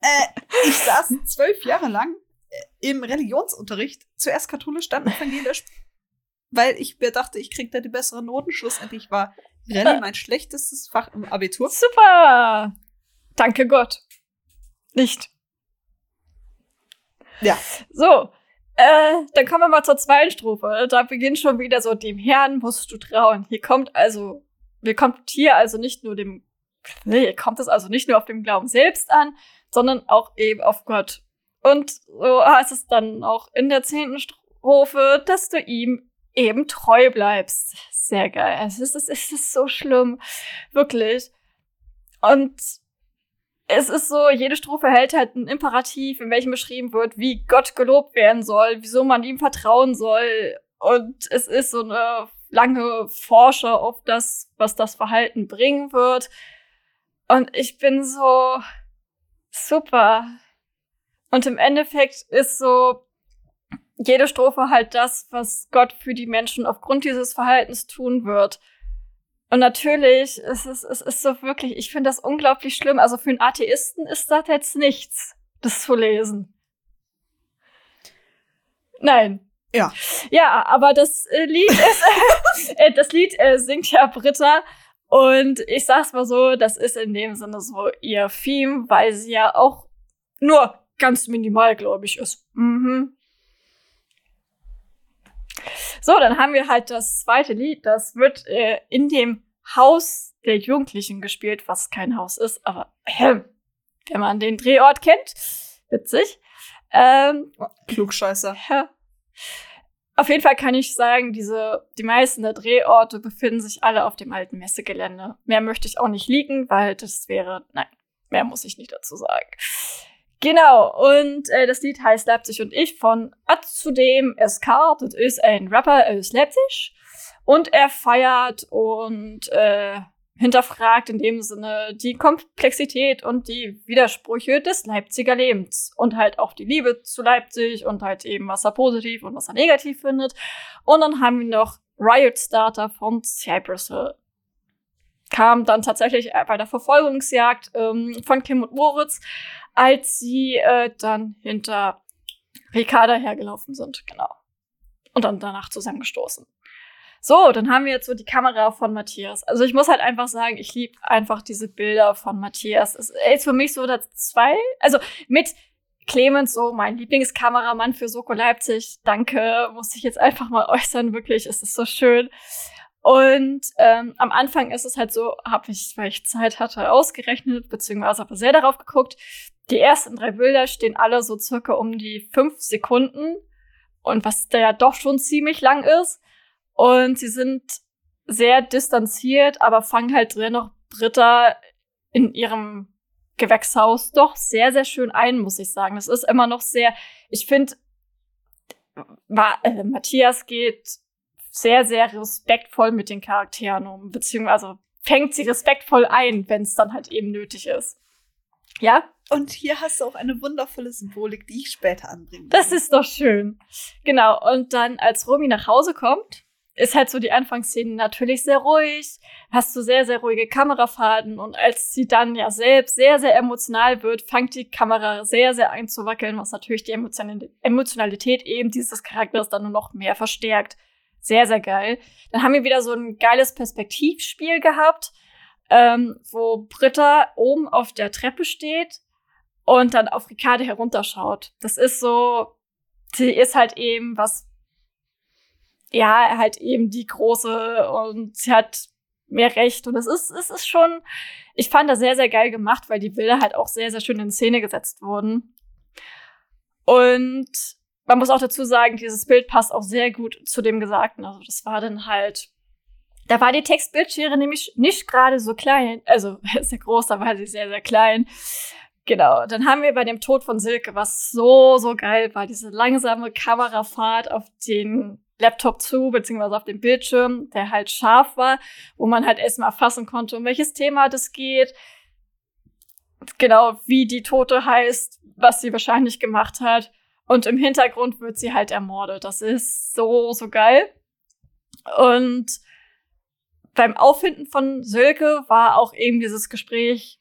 S2: äh, ich saß zwölf Jahre lang äh, im Religionsunterricht, zuerst katholisch, dann evangelisch, weil ich mir dachte, ich krieg da die besseren Noten. Schlussendlich war Rallye mein schlechtestes Fach im Abitur.
S1: Super! Danke Gott. Nicht.
S2: Ja.
S1: So, äh, dann kommen wir mal zur zweiten Strophe. Da beginnt schon wieder so, dem Herrn musst du trauen. Hier kommt also, wir kommt hier also nicht nur dem, nee, kommt es also nicht nur auf dem Glauben selbst an, sondern auch eben auf Gott. Und so heißt es dann auch in der zehnten Strophe, dass du ihm eben treu bleibst. Sehr geil. Es ist, es ist so schlimm. Wirklich. Und es ist so, jede Strophe hält halt ein Imperativ, in welchem beschrieben wird, wie Gott gelobt werden soll, wieso man ihm vertrauen soll. Und es ist so eine lange Forscher auf das, was das Verhalten bringen wird. Und ich bin so super. Und im Endeffekt ist so jede Strophe halt das, was Gott für die Menschen aufgrund dieses Verhaltens tun wird. Und natürlich ist es, es ist so wirklich, ich finde das unglaublich schlimm. Also für einen Atheisten ist das jetzt nichts, das zu lesen. Nein.
S2: Ja.
S1: Ja, aber das äh, Lied ist, äh, das Lied äh, singt ja Britta. Und ich sag's mal so, das ist in dem Sinne so ihr Theme, weil sie ja auch nur ganz minimal, glaube ich, ist. Mhm. So, dann haben wir halt das zweite Lied. Das wird äh, in dem Haus der Jugendlichen gespielt, was kein Haus ist, aber äh, wenn man den Drehort kennt, witzig. Ähm,
S2: Klugscheißer.
S1: Ja. Auf jeden Fall kann ich sagen, diese, die meisten der Drehorte befinden sich alle auf dem alten Messegelände. Mehr möchte ich auch nicht liegen, weil das wäre, nein, mehr muss ich nicht dazu sagen. Genau, und äh, das Lied heißt Leipzig und ich von Zudem SK. Das ist ein Rapper aus Leipzig. Und er feiert und äh, hinterfragt in dem Sinne die Komplexität und die Widersprüche des Leipziger Lebens. Und halt auch die Liebe zu Leipzig und halt eben, was er positiv und was er negativ findet. Und dann haben wir noch Riot Starter von Cypress Hill kam dann tatsächlich bei der Verfolgungsjagd ähm, von Kim und Moritz als sie äh, dann hinter Ricarda hergelaufen sind. Genau. und dann danach zusammengestoßen. So, dann haben wir jetzt so die Kamera von Matthias. Also ich muss halt einfach sagen, ich liebe einfach diese Bilder von Matthias. Es ist für mich so das zwei, also mit Clemens so mein Lieblingskameramann für Soko Leipzig. Danke, muss ich jetzt einfach mal äußern. Wirklich, es ist so schön. Und ähm, am Anfang ist es halt so, habe ich, weil ich Zeit hatte, ausgerechnet, beziehungsweise aber sehr darauf geguckt. Die ersten drei Bilder stehen alle so circa um die fünf Sekunden. Und was da ja doch schon ziemlich lang ist. Und sie sind sehr distanziert, aber fangen halt drin noch Britta in ihrem Gewächshaus doch sehr, sehr schön ein, muss ich sagen. Das ist immer noch sehr, ich finde, äh, Matthias geht sehr, sehr respektvoll mit den Charakteren um, beziehungsweise fängt sie respektvoll ein, wenn es dann halt eben nötig ist. Ja?
S2: Und hier hast du auch eine wundervolle Symbolik, die ich später anbringe.
S1: Das ist doch schön. Genau. Und dann, als Romy nach Hause kommt, ist halt so die Anfangsszene natürlich sehr ruhig, hast du sehr, sehr ruhige Kamerafahrten und als sie dann ja selbst sehr, sehr emotional wird, fängt die Kamera sehr, sehr an zu wackeln, was natürlich die Emotionalität eben dieses Charakters dann nur noch mehr verstärkt. Sehr, sehr geil. Dann haben wir wieder so ein geiles Perspektivspiel gehabt, ähm, wo Britta oben auf der Treppe steht und dann auf Ricardo herunterschaut. Das ist so, sie ist halt eben, was ja, halt eben die große und sie hat mehr Recht. Und es ist, es ist schon, ich fand das sehr, sehr geil gemacht, weil die Bilder halt auch sehr, sehr schön in Szene gesetzt wurden. Und man muss auch dazu sagen, dieses Bild passt auch sehr gut zu dem Gesagten. Also das war dann halt, da war die Textbildschere nämlich nicht gerade so klein, also sehr groß, da war sie sehr, sehr klein. Genau, dann haben wir bei dem Tod von Silke, was so, so geil war, diese langsame Kamerafahrt auf den Laptop zu, beziehungsweise auf dem Bildschirm, der halt scharf war, wo man halt erstmal erfassen konnte, um welches Thema das geht. Genau, wie die Tote heißt, was sie wahrscheinlich gemacht hat. Und im Hintergrund wird sie halt ermordet. Das ist so, so geil. Und beim Auffinden von Sölke war auch eben dieses Gespräch,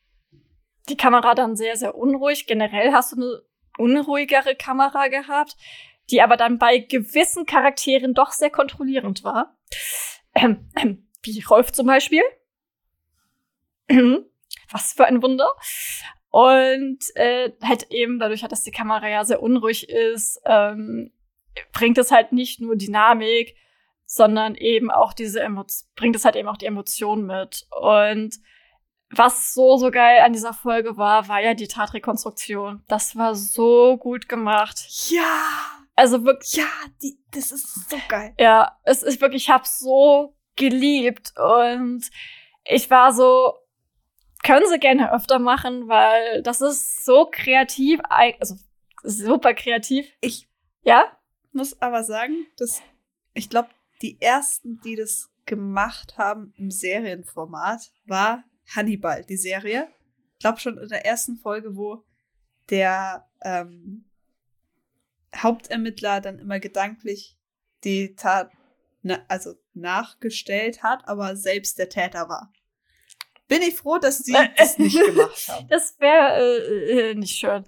S1: die Kamera dann sehr, sehr unruhig. Generell hast du eine unruhigere Kamera gehabt die aber dann bei gewissen Charakteren doch sehr kontrollierend war. Ähm, ähm, wie Rolf zum Beispiel. Was für ein Wunder. Und äh, halt eben dadurch, dass die Kamera ja sehr unruhig ist, ähm, bringt es halt nicht nur Dynamik, sondern eben auch diese Emotion, bringt es halt eben auch die Emotionen mit. Und was so, so geil an dieser Folge war, war ja die Tatrekonstruktion. Das war so gut gemacht.
S2: Ja!
S1: Also wirklich.
S2: Ja, die, das ist so geil.
S1: Ja, es ist wirklich, ich hab's so geliebt und ich war so, können sie gerne öfter machen, weil das ist so kreativ, also super kreativ.
S2: Ich
S1: ja
S2: muss aber sagen, dass ich glaube, die ersten, die das gemacht haben im Serienformat, war Hannibal, die Serie. Ich glaube schon in der ersten Folge, wo der ähm, Hauptermittler dann immer gedanklich die Tat na, also nachgestellt hat, aber selbst der Täter war. Bin ich froh, dass sie das nicht gemacht haben.
S1: Das wäre äh, äh, nicht schön.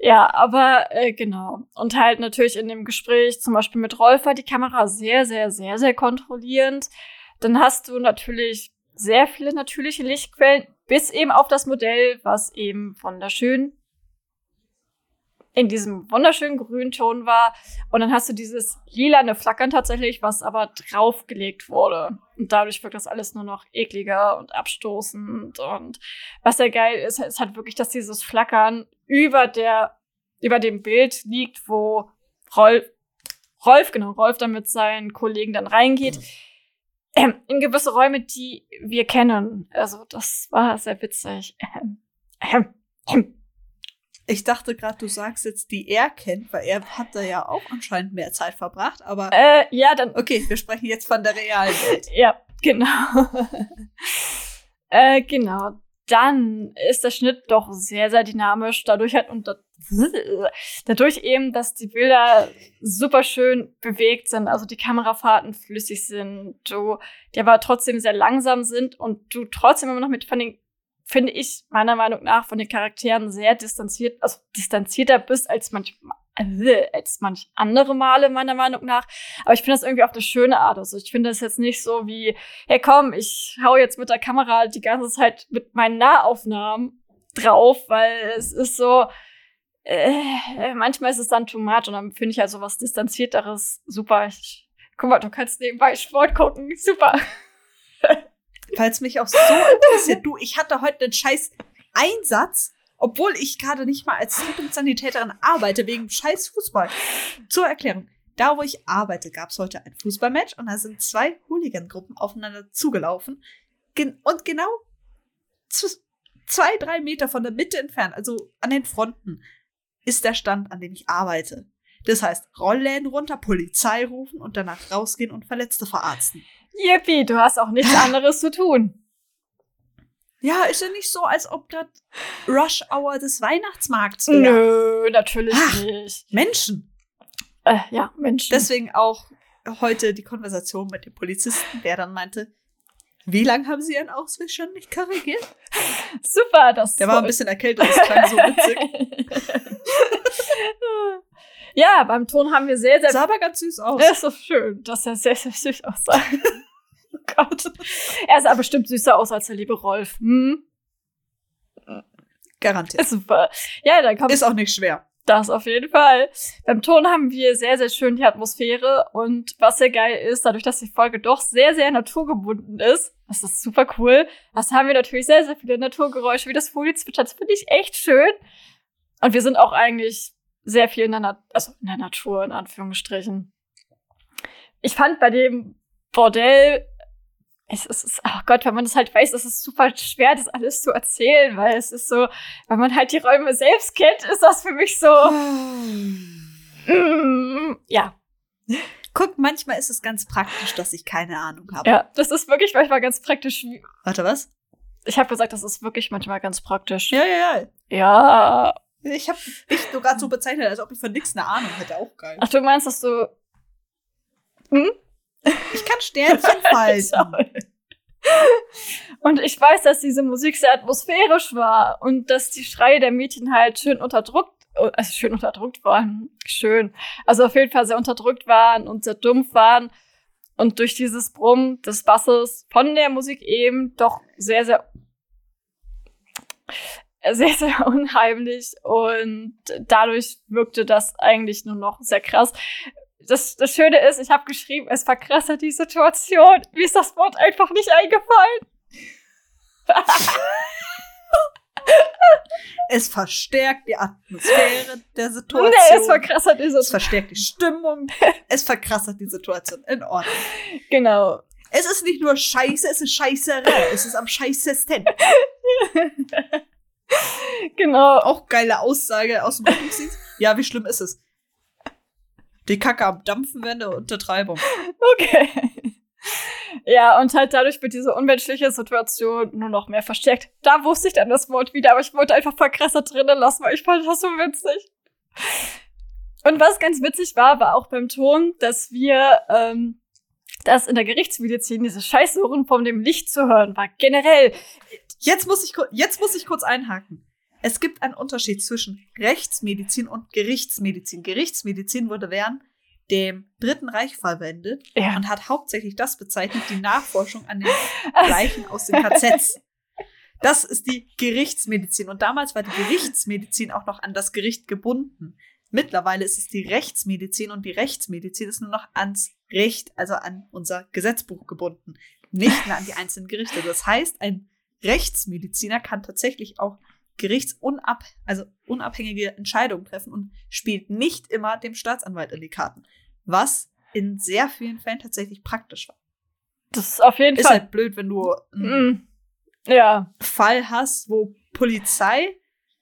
S1: Ja, aber äh, genau. Und halt natürlich in dem Gespräch, zum Beispiel mit Rolf, war die Kamera sehr, sehr, sehr, sehr kontrollierend. Dann hast du natürlich sehr viele natürliche Lichtquellen, bis eben auf das Modell, was eben wunderschön in diesem wunderschönen Grünton war. Und dann hast du dieses lilane Flackern tatsächlich, was aber draufgelegt wurde. Und dadurch wirkt das alles nur noch ekliger und abstoßend. Und was sehr geil ist, ist halt wirklich, dass dieses Flackern über der, über dem Bild liegt, wo Rolf, Rolf, genau, Rolf dann mit seinen Kollegen dann reingeht. Ähm, in gewisse Räume, die wir kennen. Also, das war sehr witzig. Ähm, ähm, ähm.
S2: Ich dachte gerade, du sagst jetzt, die er kennt, weil er hat da ja auch anscheinend mehr Zeit verbracht, aber.
S1: Äh, ja, dann.
S2: Okay, wir sprechen jetzt von der realen Welt.
S1: ja, genau. äh, genau. Dann ist der Schnitt doch sehr, sehr dynamisch. Dadurch hat und dadurch eben, dass die Bilder super schön bewegt sind, also die Kamerafahrten flüssig sind, du, die aber trotzdem sehr langsam sind und du trotzdem immer noch mit von den finde ich meiner Meinung nach von den Charakteren sehr distanziert, also distanzierter bist als manch, äh, als manch andere Male, meiner Meinung nach. Aber ich finde das irgendwie auf eine schöne Art. Also ich finde das jetzt nicht so wie, hey komm, ich hau jetzt mit der Kamera die ganze Zeit mit meinen Nahaufnahmen drauf, weil es ist so, äh, manchmal ist es dann too much und dann finde ich halt so was Distanzierteres super. Ich, guck mal, du kannst nebenbei Sport gucken. Super.
S2: Es mich auch so interessiert. Du, ich hatte heute einen scheiß Einsatz, obwohl ich gerade nicht mal als Rettungssanitäterin arbeite, wegen scheiß Fußball. Zur Erklärung. Da, wo ich arbeite, gab es heute ein Fußballmatch und da sind zwei Hooligan-Gruppen aufeinander zugelaufen. Gen und genau zwei, drei Meter von der Mitte entfernt, also an den Fronten, ist der Stand, an dem ich arbeite. Das heißt, Rollläden runter, Polizei rufen und danach rausgehen und Verletzte verarzten.
S1: Yippie, du hast auch nichts anderes zu tun.
S2: Ja, ist ja nicht so, als ob das Rush Hour des Weihnachtsmarkts wäre.
S1: Nö, natürlich Ach, nicht.
S2: Menschen.
S1: Äh, ja, Menschen.
S2: Deswegen auch heute die Konversation mit dem Polizisten, der dann meinte, wie lange haben Sie Ihren Ausweis schon nicht korrigiert?
S1: Super, das.
S2: Der war ein bisschen erkältet, das klang so witzig.
S1: ja, beim Ton haben wir sehr, sehr.
S2: Sah aber ganz süß aus.
S1: Das ist so schön, dass er sehr, sehr süß aussah. oh Gott. Er sah bestimmt süßer aus als der liebe Rolf. Hm?
S2: Garantiert.
S1: Super. Ja, dann kommt.
S2: Ist auch nicht schwer.
S1: Das auf jeden Fall. Beim Ton haben wir sehr, sehr schön die Atmosphäre und was sehr geil ist, dadurch, dass die Folge doch sehr, sehr naturgebunden ist, das ist super cool, das haben wir natürlich sehr, sehr viele Naturgeräusche, wie das Vogelzwitschern, das finde ich echt schön. Und wir sind auch eigentlich sehr viel in der, Na also in der Natur, in Anführungsstrichen. Ich fand bei dem Bordell es ist, oh Gott, wenn man das halt weiß, es ist super schwer, das alles zu erzählen, weil es ist so, wenn man halt die Räume selbst kennt, ist das für mich so, mm, ja.
S2: Guck, manchmal ist es ganz praktisch, dass ich keine Ahnung habe.
S1: Ja, das ist wirklich manchmal ganz praktisch.
S2: Warte, was?
S1: Ich habe gesagt, das ist wirklich manchmal ganz praktisch.
S2: Ja, ja, ja.
S1: Ja.
S2: Ich habe dich sogar so bezeichnet, als ob ich von nichts eine Ahnung hätte. Auch geil.
S1: Ach, du meinst, dass du. Hm?
S2: Ich kann Sternchen falten.
S1: Und ich weiß, dass diese Musik sehr atmosphärisch war und dass die Schreie der Mädchen halt schön unterdrückt, also schön unterdrückt waren. Schön. Also auf jeden Fall sehr unterdrückt waren und sehr dumpf waren und durch dieses Brummen des Basses von der Musik eben doch sehr, sehr sehr, sehr unheimlich und dadurch wirkte das eigentlich nur noch sehr krass das, das Schöne ist, ich habe geschrieben, es verkrassert die Situation. Mir ist das Wort einfach nicht eingefallen.
S2: es verstärkt die Atmosphäre der Situation.
S1: Nee, es verkrassert die Situation.
S2: Es verstärkt die Stimmung. es verkrassert die Situation. In Ordnung.
S1: Genau.
S2: Es ist nicht nur Scheiße, es ist Scheißerei. Es ist am scheißesten.
S1: genau.
S2: Auch geile Aussage aus dem Rettungsdienst. Ja, wie schlimm ist es? Die Kacke am Dampfen wäre eine Untertreibung.
S1: Okay. Ja, und halt dadurch wird diese unmenschliche Situation nur noch mehr verstärkt. Da wusste ich dann das Wort wieder, aber ich wollte einfach verkrasser drinnen lassen, weil ich fand das so witzig. Und was ganz witzig war, war auch beim Ton, dass wir, ähm, dass in der Gerichtsmedizin diese Scheißohren von dem Licht zu hören war. Generell.
S2: Jetzt muss ich, jetzt muss ich kurz einhaken. Es gibt einen Unterschied zwischen Rechtsmedizin und Gerichtsmedizin. Gerichtsmedizin wurde während dem Dritten Reich verwendet
S1: ja.
S2: und hat hauptsächlich das bezeichnet, die Nachforschung an den Leichen aus den KZs. Das ist die Gerichtsmedizin. Und damals war die Gerichtsmedizin auch noch an das Gericht gebunden. Mittlerweile ist es die Rechtsmedizin und die Rechtsmedizin ist nur noch ans Recht, also an unser Gesetzbuch gebunden, nicht mehr an die einzelnen Gerichte. Das heißt, ein Rechtsmediziner kann tatsächlich auch gerichtsunab also unabhängige Entscheidungen treffen und spielt nicht immer dem Staatsanwalt in die Karten. Was in sehr vielen Fällen tatsächlich praktisch war.
S1: Das ist auf jeden
S2: ist
S1: Fall.
S2: Ist halt blöd, wenn du einen
S1: mm. ja.
S2: Fall hast, wo Polizei,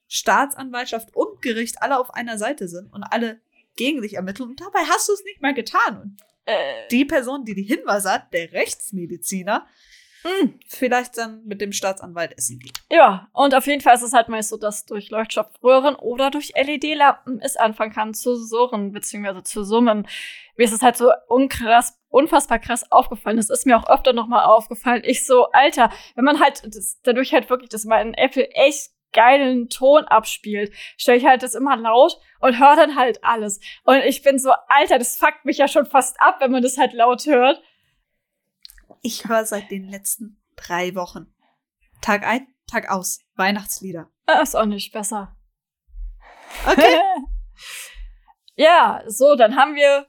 S2: Staatsanwaltschaft und Gericht alle auf einer Seite sind und alle gegen dich ermitteln und dabei hast du es nicht mal getan. Und
S1: äh.
S2: die Person, die die Hinweise hat, der Rechtsmediziner, hm, vielleicht dann mit dem Staatsanwalt essen geht.
S1: Ja, und auf jeden Fall ist es halt meist so, dass durch Leuchtstoffröhren oder durch LED-Lampen es anfangen kann zu surren, beziehungsweise zu summen. Mir ist es halt so unkrass, unfassbar krass aufgefallen. Das ist mir auch öfter nochmal aufgefallen. Ich so, Alter, wenn man halt das, dadurch halt wirklich, dass mein Apple echt geilen Ton abspielt, stelle ich halt das immer laut und höre dann halt alles. Und ich bin so, Alter, das fuckt mich ja schon fast ab, wenn man das halt laut hört.
S2: Ich höre seit den letzten drei Wochen. Tag ein, Tag aus. Weihnachtslieder.
S1: Ah, Ist auch nicht besser.
S2: Okay.
S1: ja, so, dann haben wir,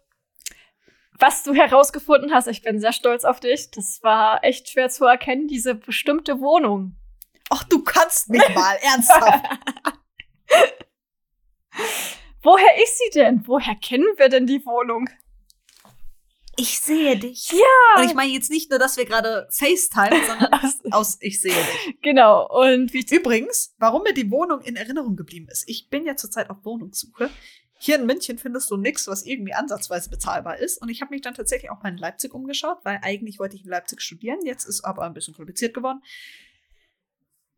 S1: was du herausgefunden hast. Ich bin sehr stolz auf dich. Das war echt schwer zu erkennen, diese bestimmte Wohnung.
S2: Ach, du kannst mich mal, ernsthaft.
S1: Woher ist sie denn? Woher kennen wir denn die Wohnung?
S2: Ich sehe dich.
S1: Ja.
S2: Und ich meine jetzt nicht nur, dass wir gerade FaceTime, sondern aus Ich sehe dich.
S1: Genau. Und wie
S2: Übrigens, warum mir die Wohnung in Erinnerung geblieben ist. Ich bin ja zurzeit auf Wohnungssuche. Hier in München findest du nichts, was irgendwie ansatzweise bezahlbar ist. Und ich habe mich dann tatsächlich auch mal in Leipzig umgeschaut, weil eigentlich wollte ich in Leipzig studieren. Jetzt ist aber ein bisschen kompliziert geworden.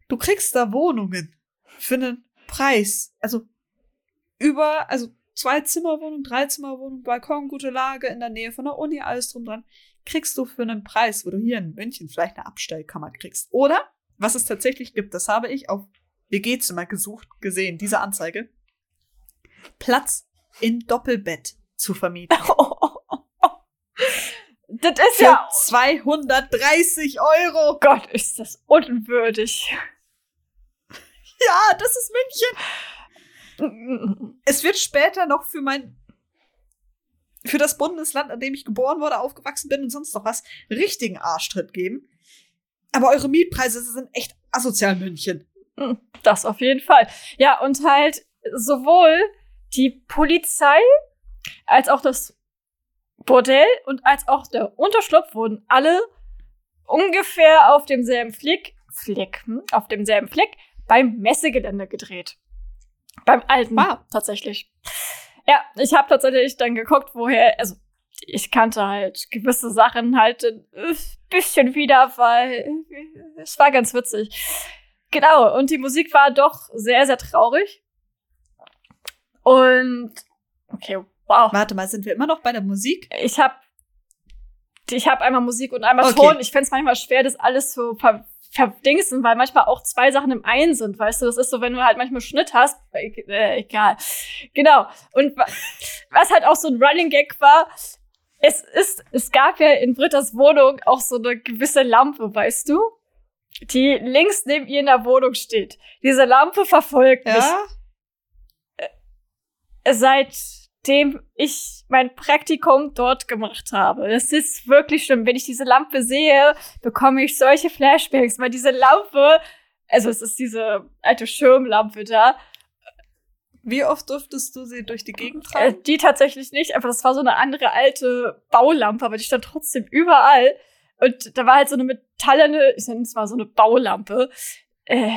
S2: Du kriegst da Wohnungen für einen Preis. Also über, also zwei Zimmerwohnung, drei Zimmerwohnung, Balkon, gute Lage in der Nähe von der Uni, alles drum dran. Kriegst du für einen Preis, wo du hier in München vielleicht eine Abstellkammer kriegst. Oder, was es tatsächlich gibt, das habe ich auf WG-Zimmer gesucht, gesehen, diese Anzeige. Platz in Doppelbett zu vermieten.
S1: das ist
S2: Für
S1: ja,
S2: 230 Euro.
S1: oh Gott, ist das unwürdig.
S2: Ja, das ist München. Es wird später noch für mein, für das Bundesland, an dem ich geboren wurde, aufgewachsen bin und sonst noch was, richtigen Arschtritt geben. Aber eure Mietpreise sind echt asozial München.
S1: Das auf jeden Fall. Ja, und halt sowohl die Polizei als auch das Bordell und als auch der Unterschlupf wurden alle ungefähr auf demselben Fleck, Fleck, hm, auf demselben Fleck beim Messegelände gedreht. Beim alten,
S2: Wow.
S1: tatsächlich. Ja, ich habe tatsächlich dann geguckt, woher, also ich kannte halt gewisse Sachen halt ein bisschen wieder, weil es war ganz witzig. Genau, und die Musik war doch sehr, sehr traurig. Und okay, wow.
S2: Warte mal, sind wir immer noch bei der Musik?
S1: Ich habe ich hab einmal Musik und einmal
S2: Okay.
S1: Ton. Ich find's manchmal schwer, das alles zu ver verdingsen, weil manchmal auch zwei Sachen im einen sind, weißt du? Das ist so, wenn du halt manchmal Schnitt hast, äh, äh, egal. Genau. Und wa- was halt auch so ein Running Gag war, es ist, es gab ja in Britta's Wohnung auch so eine gewisse Lampe, weißt du? Die links neben ihr in der Wohnung steht. Diese Lampe verfolgt mich
S2: Ja.
S1: Seitdem ich mein Praktikum dort gemacht habe. Das ist wirklich schlimm. Wenn ich diese Lampe sehe, bekomme ich solche Flashbacks, weil diese Lampe, also es ist diese alte Schirmlampe da,
S2: Wie oft durftest du sie durch die Gegend
S1: äh,
S2: tragen?
S1: die tatsächlich nicht, aber das war so eine andere alte Baulampe, aber die stand trotzdem überall. Und da war halt so eine metallene, ich nenne es mal so eine Baulampe. Äh,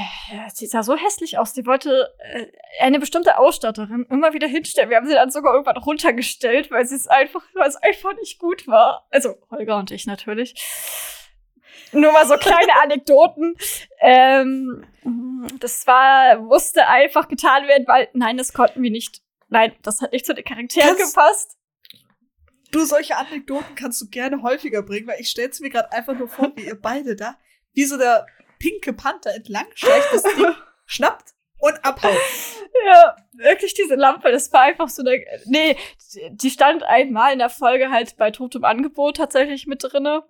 S1: die sah so hässlich aus. Die wollte äh, eine bestimmte Ausstatterin immer wieder hinstellen. Wir haben sie dann sogar irgendwann runtergestellt, weil sie es einfach, weil es einfach nicht gut war. Also Holger und ich natürlich. Nur mal so kleine Anekdoten. Ähm, das war, musste einfach getan werden, weil, nein, das konnten wir nicht. Nein, das hat nicht zu den Charakteren
S2: Das-
S1: gepasst.
S2: Du, solche Anekdoten kannst du gerne häufiger bringen, weil ich stell's mir gerade einfach nur vor, wie ihr beide da, wie so der pinke Panther entlang schleicht, das Ding schnappt und abhaut.
S1: Ja, wirklich diese Lampe, das war einfach so eine. Nee, die stand einmal in der Folge halt bei Totem Angebot tatsächlich mit drinne.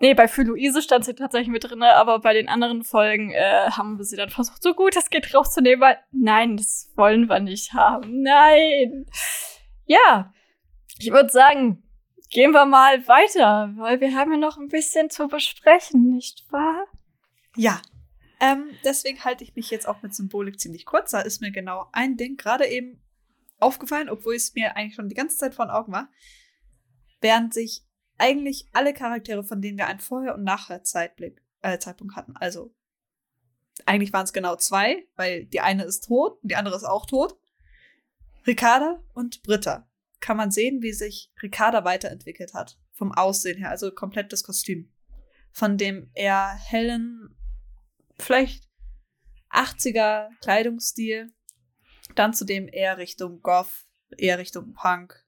S1: Nee, bei Für Luise stand sie tatsächlich mit drinne, aber bei den anderen Folgen äh, haben wir sie dann versucht, so gut es geht rauszunehmen, weil nein, das wollen wir nicht haben. Nein. Ja, ich würde sagen, gehen wir mal weiter, weil wir haben ja noch ein bisschen zu besprechen, nicht wahr?
S2: Ja. Ähm, deswegen halte ich mich jetzt auch mit Symbolik ziemlich kurz. Da ist mir genau ein Ding gerade eben aufgefallen, obwohl es mir eigentlich schon die ganze Zeit vor den Augen war. Während sich eigentlich alle Charaktere, von denen wir einen Vorher- und Nachher-Zeitblick, äh, Zeitpunkt hatten, also eigentlich waren es genau zwei, weil die eine ist tot und die andere ist auch tot. Ricarda und Britta. Kann man sehen, wie sich Ricarda weiterentwickelt hat. Vom Aussehen her, also komplett das Kostüm. Von dem eher hellen, vielleicht 80er Kleidungsstil, dann zu dem eher Richtung Goth, eher Richtung Punk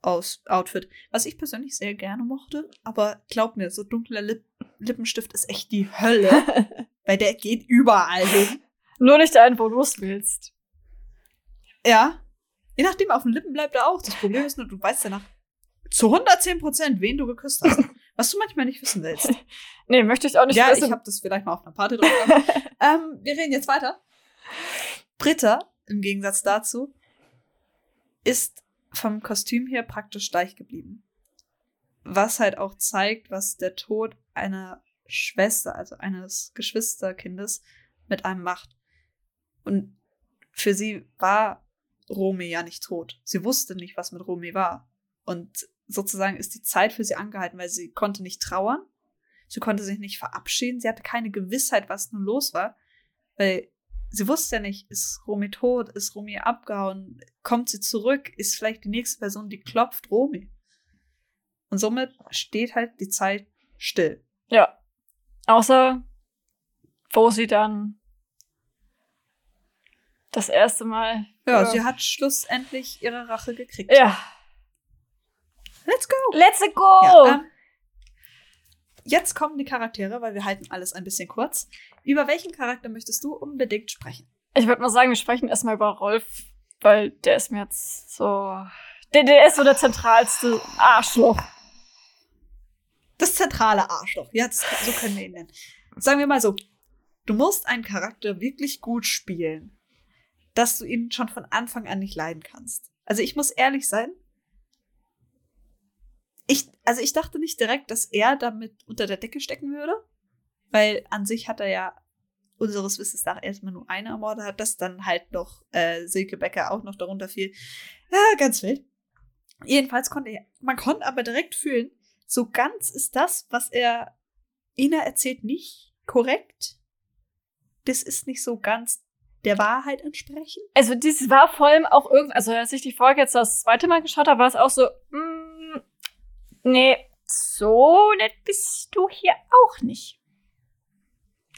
S2: aus Outfit. Was ich persönlich sehr gerne mochte, aber glaub mir, so dunkler Lip Lippenstift ist echt die Hölle. weil der geht überall hin.
S1: Nur nicht dahin, wo du es willst.
S2: Ja. Je nachdem, auf den Lippen bleibt er auch. Das Problem ist nur, du weißt ja nach zu 110 Prozent, wen du geküsst hast. Was du manchmal nicht wissen willst.
S1: Nee, möchte ich auch nicht
S2: ja,
S1: wissen.
S2: ich habe das vielleicht mal auf einer Party drauf ähm, Wir reden jetzt weiter. Britta, im Gegensatz dazu, ist vom Kostüm her praktisch gleich geblieben. Was halt auch zeigt, was der Tod einer Schwester, also eines Geschwisterkindes, mit einem macht. Und für sie war Romy ja nicht tot. Sie wusste nicht, was mit Romy war. Und sozusagen ist die Zeit für sie angehalten, weil sie konnte nicht trauern. Sie konnte sich nicht verabschieden. Sie hatte keine Gewissheit, was nun los war. Weil sie wusste ja nicht, ist Romy tot, ist Romy abgehauen, kommt sie zurück, ist vielleicht die nächste Person, die klopft Romy. Und somit steht halt die Zeit still.
S1: Ja. Außer, wo sie dann das erste Mal.
S2: Ja,
S1: Ja.
S2: sie hat schlussendlich ihre Rache gekriegt.
S1: Ja.
S2: Let's go!
S1: Let's go!
S2: Ja, ähm, jetzt kommen die Charaktere, weil wir halten alles ein bisschen kurz. Über welchen Charakter möchtest du unbedingt sprechen?
S1: ich würde mal sagen, wir sprechen erstmal über Rolf, weil der ist mir jetzt so. Der, der ist so der zentralste Arschloch.
S2: Das zentrale Arschloch. Ja, das, so können wir ihn nennen. Sagen wir mal so, du musst einen Charakter wirklich gut spielen, dass du ihn schon von Anfang an nicht leiden kannst. Also ich muss ehrlich sein. Ich, also ich dachte nicht direkt, dass er damit unter der Decke stecken würde, weil an sich hat er ja unseres Wissens nach erstmal nur eine ermordet, hat das dann halt noch äh, Silke Becker auch noch darunter fiel. Ja, ganz wild. Jedenfalls konnte er, man konnte aber direkt fühlen, so ganz ist das, was er Ina erzählt, nicht korrekt. Das ist nicht so ganz der Wahrheit entsprechend.
S1: Also, das war vor allem auch irgendwie, also als ich die Folge jetzt das zweite Mal geschaut habe, war es auch so, mm, nee, so nett bist du hier auch nicht.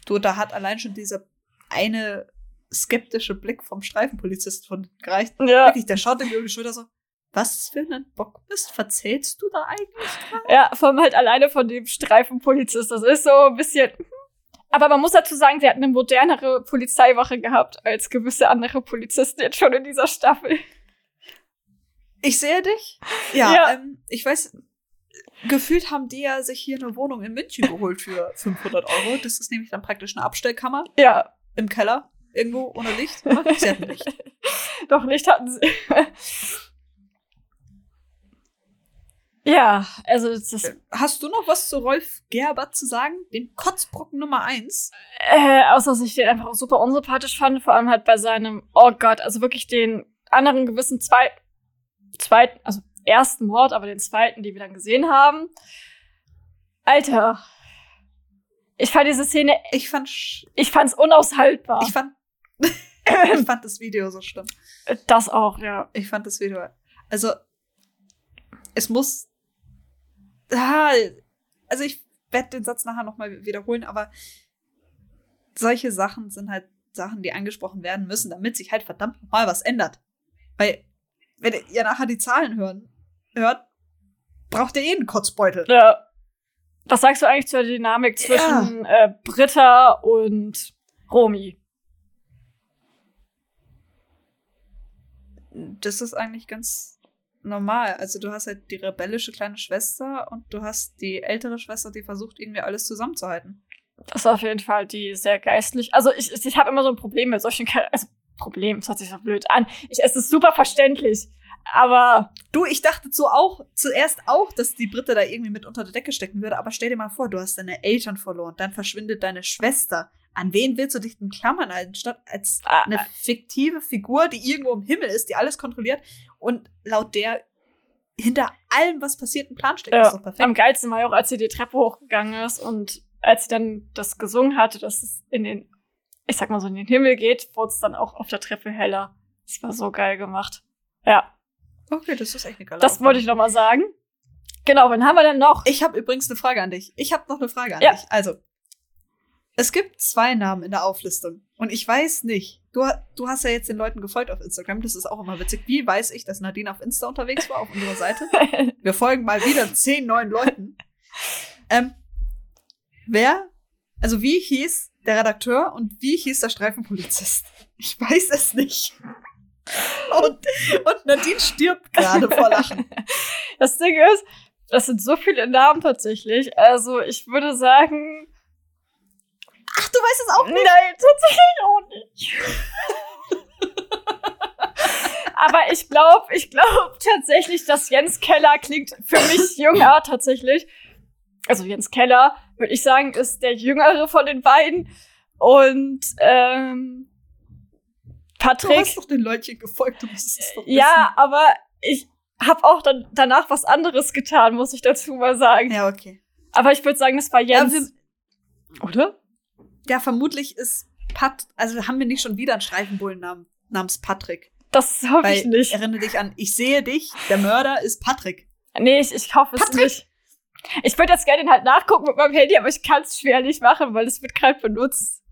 S2: Du, da hat allein schon dieser eine skeptische Blick vom Streifenpolizisten von gereicht.
S1: Ja.
S2: Wirklich, der schaut ihm über die Schulter so, was für ein Bockmist verzählst du da eigentlich gerade?
S1: Ja, vor allem halt alleine von dem Streifenpolizist. Das ist so ein bisschen. mhm. Aber man muss dazu sagen, sie hatten eine modernere Polizeiwache gehabt als gewisse andere Polizisten jetzt schon in dieser Staffel.
S2: Ich sehe dich. Ja,
S1: Ja.
S2: Ähm, ich weiß, gefühlt haben die ja sich hier eine Wohnung in München geholt für 500 Euro. Das ist nämlich dann praktisch eine Abstellkammer
S1: Ja,
S2: im Keller, irgendwo ohne Licht. Sie hatten Licht.
S1: doch nicht hatten sie. ja, also das ist,
S2: Hast du noch was zu Rolf Gerber zu sagen? Den Kotzbrocken Nummer eins?
S1: äh, außer dass ich den einfach auch super unsympathisch fand, vor allem halt bei seinem, oh Gott, also wirklich den anderen gewissen zwei, zweiten, also ersten Mord, aber den zweiten, die wir dann gesehen haben. Alter. Ich fand diese Szene,
S2: Ich fand,
S1: ich fand's unaushaltbar.
S2: ich fand, ich fand das Video so schlimm.
S1: das auch, ja.
S2: Ich fand das Video, also, es muss, ah, also ich werde den Satz nachher nochmal wiederholen, aber solche Sachen sind halt Sachen, die angesprochen werden müssen, damit sich halt verdammt nochmal was ändert. Weil, wenn ihr nachher die Zahlen hören, hört, braucht ihr eh einen Kotzbeutel.
S1: ja. Was sagst du eigentlich zur Dynamik zwischen äh, Britta und Romy?
S2: Das ist eigentlich ganz normal. Also du hast halt die rebellische kleine Schwester und du hast die ältere Schwester, die versucht, irgendwie alles zusammenzuhalten.
S1: Das ist auf jeden Fall die sehr geistlich. Also ich, ich, habe immer so ein Problem mit solchen also Problem, das hört sich so blöd an. Ich, es ist super verständlich. Aber
S2: Du, ich dachte so auch, zuerst auch, dass die Britta da irgendwie mit unter der Decke stecken würde, aber stell dir mal vor, du hast deine Eltern verloren, dann verschwindet deine Schwester. An wen willst du dich denn klammern, anstatt als
S1: Ah,
S2: eine fiktive Figur, die irgendwo im Himmel ist, die alles kontrolliert und laut der hinter allem, was passiert, ein Plan steckt?
S1: Ja,
S2: Das ist doch perfekt.
S1: am geilsten war ja auch, als sie die Treppe hochgegangen ist und als sie dann das gesungen hatte, dass es in den, ich sag mal so, in den Himmel geht, wurde es dann auch auf der Treppe heller. Das war so geil gemacht. Ja,
S2: Okay, das ist echt eine geile
S1: das wollte ich noch mal sagen. Genau, wen haben wir denn noch?
S2: Ich habe übrigens eine Frage an dich. Ich habe noch eine Frage an
S1: Ja.
S2: dich. Also, es gibt zwei Namen in der Auflistung. Und ich weiß nicht, du, du hast ja jetzt den Leuten gefolgt auf Instagram, das ist auch immer witzig. Wie weiß ich, dass Nadine auf Insta unterwegs war, auf unserer Seite? Wir folgen mal wieder zehn neuen Leuten. Ähm, wer, also wie hieß der Redakteur und wie hieß der Streifenpolizist? Ich weiß es nicht. Und, und Nadine stirbt gerade vor Lachen.
S1: Das Ding ist, das sind so viele Namen tatsächlich. Also ich würde sagen.
S2: Ach, du weißt es auch nicht?
S1: Nein, tatsächlich auch nicht. Aber ich glaube, ich glaube tatsächlich, dass Jens Keller klingt für mich jünger tatsächlich. Also Jens Keller, würde ich sagen, ist der jüngere von den beiden. Und ähm, Patrick. Du
S2: hast doch den Leutchen gefolgt, du musst es doch
S1: wissen. Ja, aber ich habe auch dann danach was anderes getan, muss ich dazu mal sagen.
S2: Ja, okay.
S1: Aber ich würde sagen, das war Jens. Ja, Oder?
S2: Ja, vermutlich ist Pat, also haben wir nicht schon wieder einen Streifenbullen namens Patrick.
S1: Das hoffe ich nicht.
S2: Erinnere dich an, ich sehe dich, der Mörder ist Patrick.
S1: Nee, ich, ich hoffe Patrick. es nicht. Ich würde jetzt gerne halt nachgucken mit meinem Handy, aber ich kann es schwerlich machen, weil es wird gerade benutzt.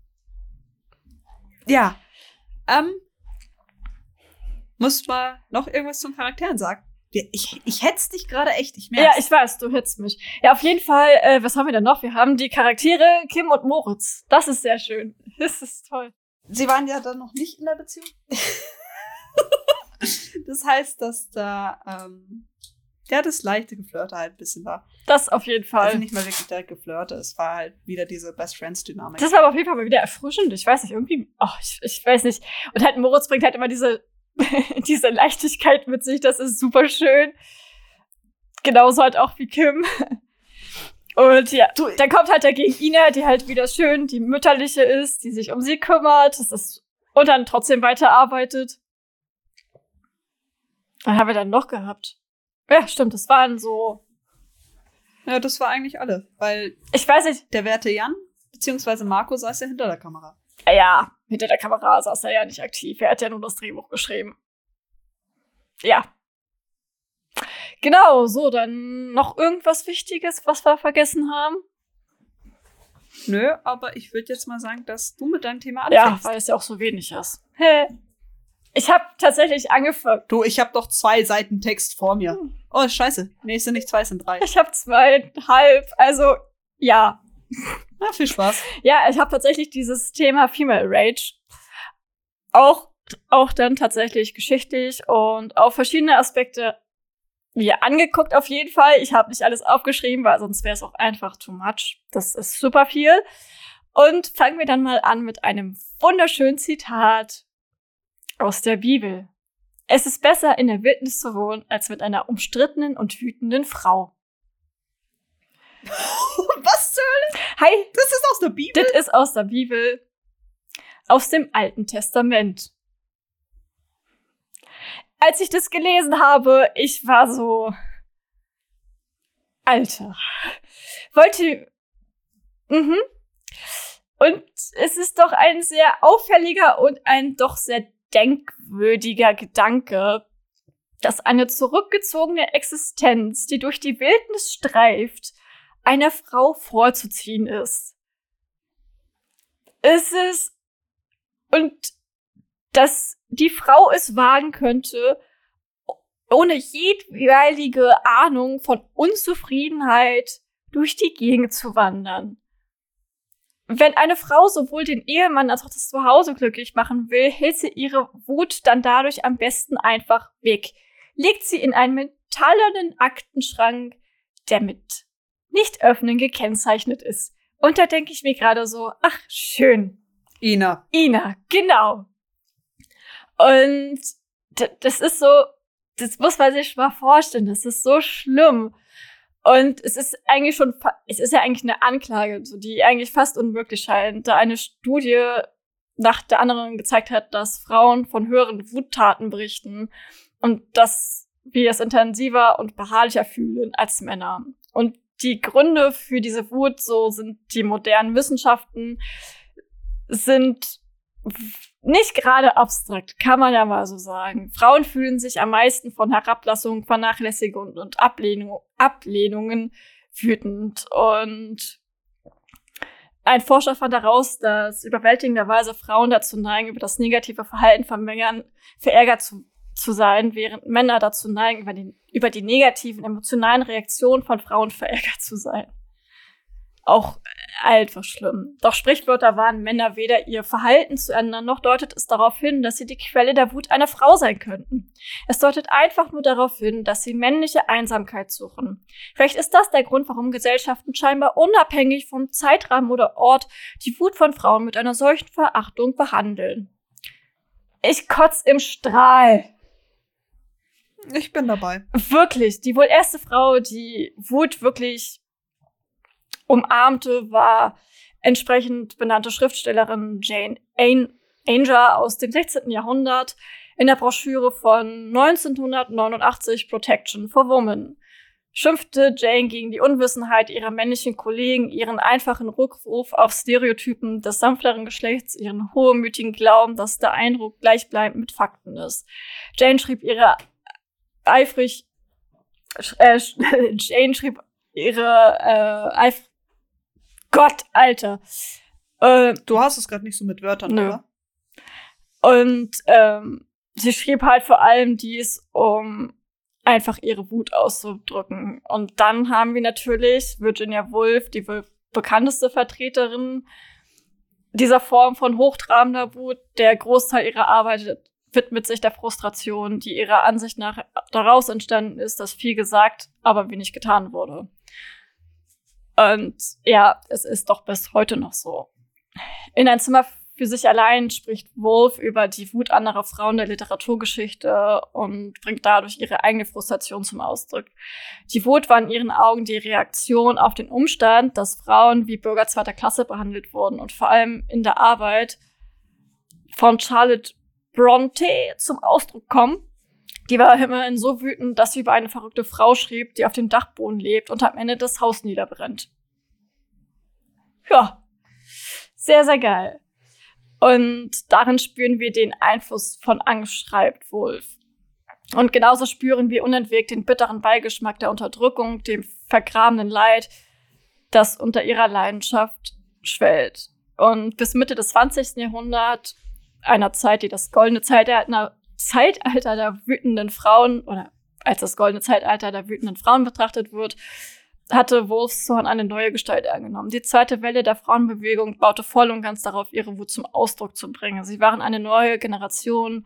S2: Ja. Ähm, muss mal noch irgendwas zum Charakteren sagen? Ich, ich hetz dich gerade echt, ich merke.
S1: Ja, ich weiß, du hetzt mich. Ja, auf jeden Fall, äh, was haben wir denn noch? Wir haben die Charaktere Kim und Moritz. Das ist sehr schön. Das ist toll.
S2: Sie waren ja dann noch nicht in der Beziehung. das heißt, dass da ähm, ja, das leichte Geflirte halt ein bisschen war.
S1: Das auf jeden Fall.
S2: Also nicht mal wirklich direkt Geflirte, es war halt wieder diese Best Friends Dynamik.
S1: Das war aber auf jeden Fall mal wieder erfrischend. Ich weiß nicht, irgendwie, oh, ich, ich weiß nicht. Und halt Moritz bringt halt immer diese, diese Leichtigkeit mit sich, das ist super schön. Genauso halt auch wie Kim. Und ja, du, dann kommt halt dagegen Ina, die halt wieder schön die mütterliche ist, die sich um sie kümmert, das ist, und dann trotzdem weiterarbeitet. Was haben wir dann noch gehabt? Ja, stimmt, das waren so.
S2: Ja, das war eigentlich alle, weil.
S1: Ich weiß nicht.
S2: Der werte Jan, beziehungsweise Marco saß ja hinter der Kamera.
S1: Ja, hinter der Kamera saß er ja nicht aktiv. Er hat ja nur das Drehbuch geschrieben. Ja. Genau, so, dann noch irgendwas Wichtiges, was wir vergessen haben?
S2: Nö, aber ich würde jetzt mal sagen, dass du mit deinem Thema anfängst.
S1: Ja, weil es ja auch so wenig ist. Hä? Ich habe tatsächlich angefangen.
S2: Du, ich habe doch zwei Seiten Text vor mir. Hm. Oh, scheiße. Nee, es sind nicht zwei, es sind drei.
S1: Ich habe zweieinhalb. Also, ja.
S2: Na, viel Spaß.
S1: Ja, ich habe tatsächlich dieses Thema Female Rage auch, auch dann tatsächlich geschichtlich und auf verschiedene Aspekte mir angeguckt auf jeden Fall. Ich habe nicht alles aufgeschrieben, weil sonst wäre es auch einfach too much. Das ist super viel. Und fangen wir dann mal an mit einem wunderschönen Zitat aus der Bibel. Es ist besser, in der Wildnis zu wohnen, als mit einer umstrittenen und wütenden Frau.
S2: Zur Hölle?
S1: Hi.
S2: Das ist aus der Bibel?
S1: Das ist aus der Bibel. Aus dem Alten Testament. Als ich das gelesen habe, ich war so, Alter. Wollte, mhm. Und es ist doch ein sehr auffälliger und ein doch sehr denkwürdiger Gedanke, dass eine zurückgezogene Existenz, die durch die Wildnis streift, einer Frau vorzuziehen ist. Es ist, und dass die Frau es wagen könnte, ohne jedweilige Ahnung von Unzufriedenheit durch die Gegend zu wandern wenn eine Frau sowohl den Ehemann als auch das Zuhause glücklich machen will, hält sie ihre Wut dann dadurch am besten einfach weg. Legt sie in einen metallenen Aktenschrank, der mit nicht öffnen gekennzeichnet ist. Und da denke ich mir gerade so, ach, schön.
S2: Ina.
S1: Ina, genau. Und das ist so, das muss man sich mal vorstellen, das ist so schlimm. Und es ist eigentlich schon, es ist ja eigentlich eine Anklage, so, die eigentlich fast unmöglich scheint, da eine Studie nach der anderen gezeigt hat, dass Frauen von höheren Wuttaten berichten und dass wir es intensiver und beharrlicher fühlen als Männer. Und die Gründe für diese Wut, so sind die modernen Wissenschaften, sind nicht gerade abstrakt, kann man ja mal so sagen. Frauen fühlen sich am meisten von Herablassung, Vernachlässigung und Ablehnung, Ablehnungen wütend. Und ein Forscher fand heraus, dass überwältigenderweise Frauen dazu neigen, über das negative Verhalten von Männern verärgert zu, zu sein, während Männer dazu neigen, über die, über die negativen emotionalen Reaktionen von Frauen verärgert zu sein. auch einfach schlimm. Doch Sprichwörter waren Männer weder ihr Verhalten zu ändern, noch deutet es darauf hin, dass sie die Quelle der Wut einer Frau sein könnten. Es deutet einfach nur darauf hin, dass sie männliche Einsamkeit suchen. Vielleicht ist das der Grund, warum Gesellschaften scheinbar unabhängig vom Zeitrahmen oder Ort die Wut von Frauen mit einer solchen Verachtung behandeln. Ich kotz im Strahl.
S2: Ich bin dabei.
S1: Wirklich, die wohl erste Frau, die Wut wirklich umarmte, war entsprechend benannte Schriftstellerin Jane Anger aus dem 16. Jahrhundert in der Broschüre von 1989 Protection for Women. Schimpfte Jane gegen die Unwissenheit ihrer männlichen Kollegen, ihren einfachen Rückruf auf Stereotypen des sanfteren Geschlechts, ihren hohmütigen Glauben, dass der Eindruck gleichbleibend mit Fakten ist. Jane schrieb ihre eifrig, äh, Jane schrieb ihre äh, eifrig Gott, Alter.
S2: Äh, du hast es gerade nicht so mit Wörtern, nö. oder?
S1: Und ähm, sie schrieb halt vor allem dies, um einfach ihre Wut auszudrücken. Und dann haben wir natürlich Virginia Woolf, die bekannteste Vertreterin dieser Form von hochtrabender Wut. Der Großteil ihrer Arbeit widmet sich der Frustration, die ihrer Ansicht nach daraus entstanden ist, dass viel gesagt, aber wenig getan wurde. Und ja, es ist doch bis heute noch so. In ein Zimmer für sich allein spricht Wolf über die Wut anderer Frauen der Literaturgeschichte und bringt dadurch ihre eigene Frustration zum Ausdruck. Die Wut war in ihren Augen die Reaktion auf den Umstand, dass Frauen wie Bürger zweiter Klasse behandelt wurden und vor allem in der Arbeit von Charlotte Bronte zum Ausdruck kommen, die war immerhin so wütend, dass sie über eine verrückte Frau schrieb, die auf dem Dachboden lebt und am Ende das Haus niederbrennt. Ja, sehr, sehr geil. Und darin spüren wir den Einfluss von Angst, schreibt Wolf. Und genauso spüren wir unentwegt den bitteren Beigeschmack der Unterdrückung, dem vergrabenen Leid, das unter ihrer Leidenschaft schwellt. Und bis Mitte des 20. Jahrhunderts, einer Zeit, die das goldene Zeitalter Zeitalter der wütenden Frauen oder als das goldene Zeitalter der wütenden Frauen betrachtet wird, hatte Wolfshorn eine neue Gestalt angenommen. Die zweite Welle der Frauenbewegung baute voll und ganz darauf, ihre Wut zum Ausdruck zu bringen. Sie waren eine neue Generation,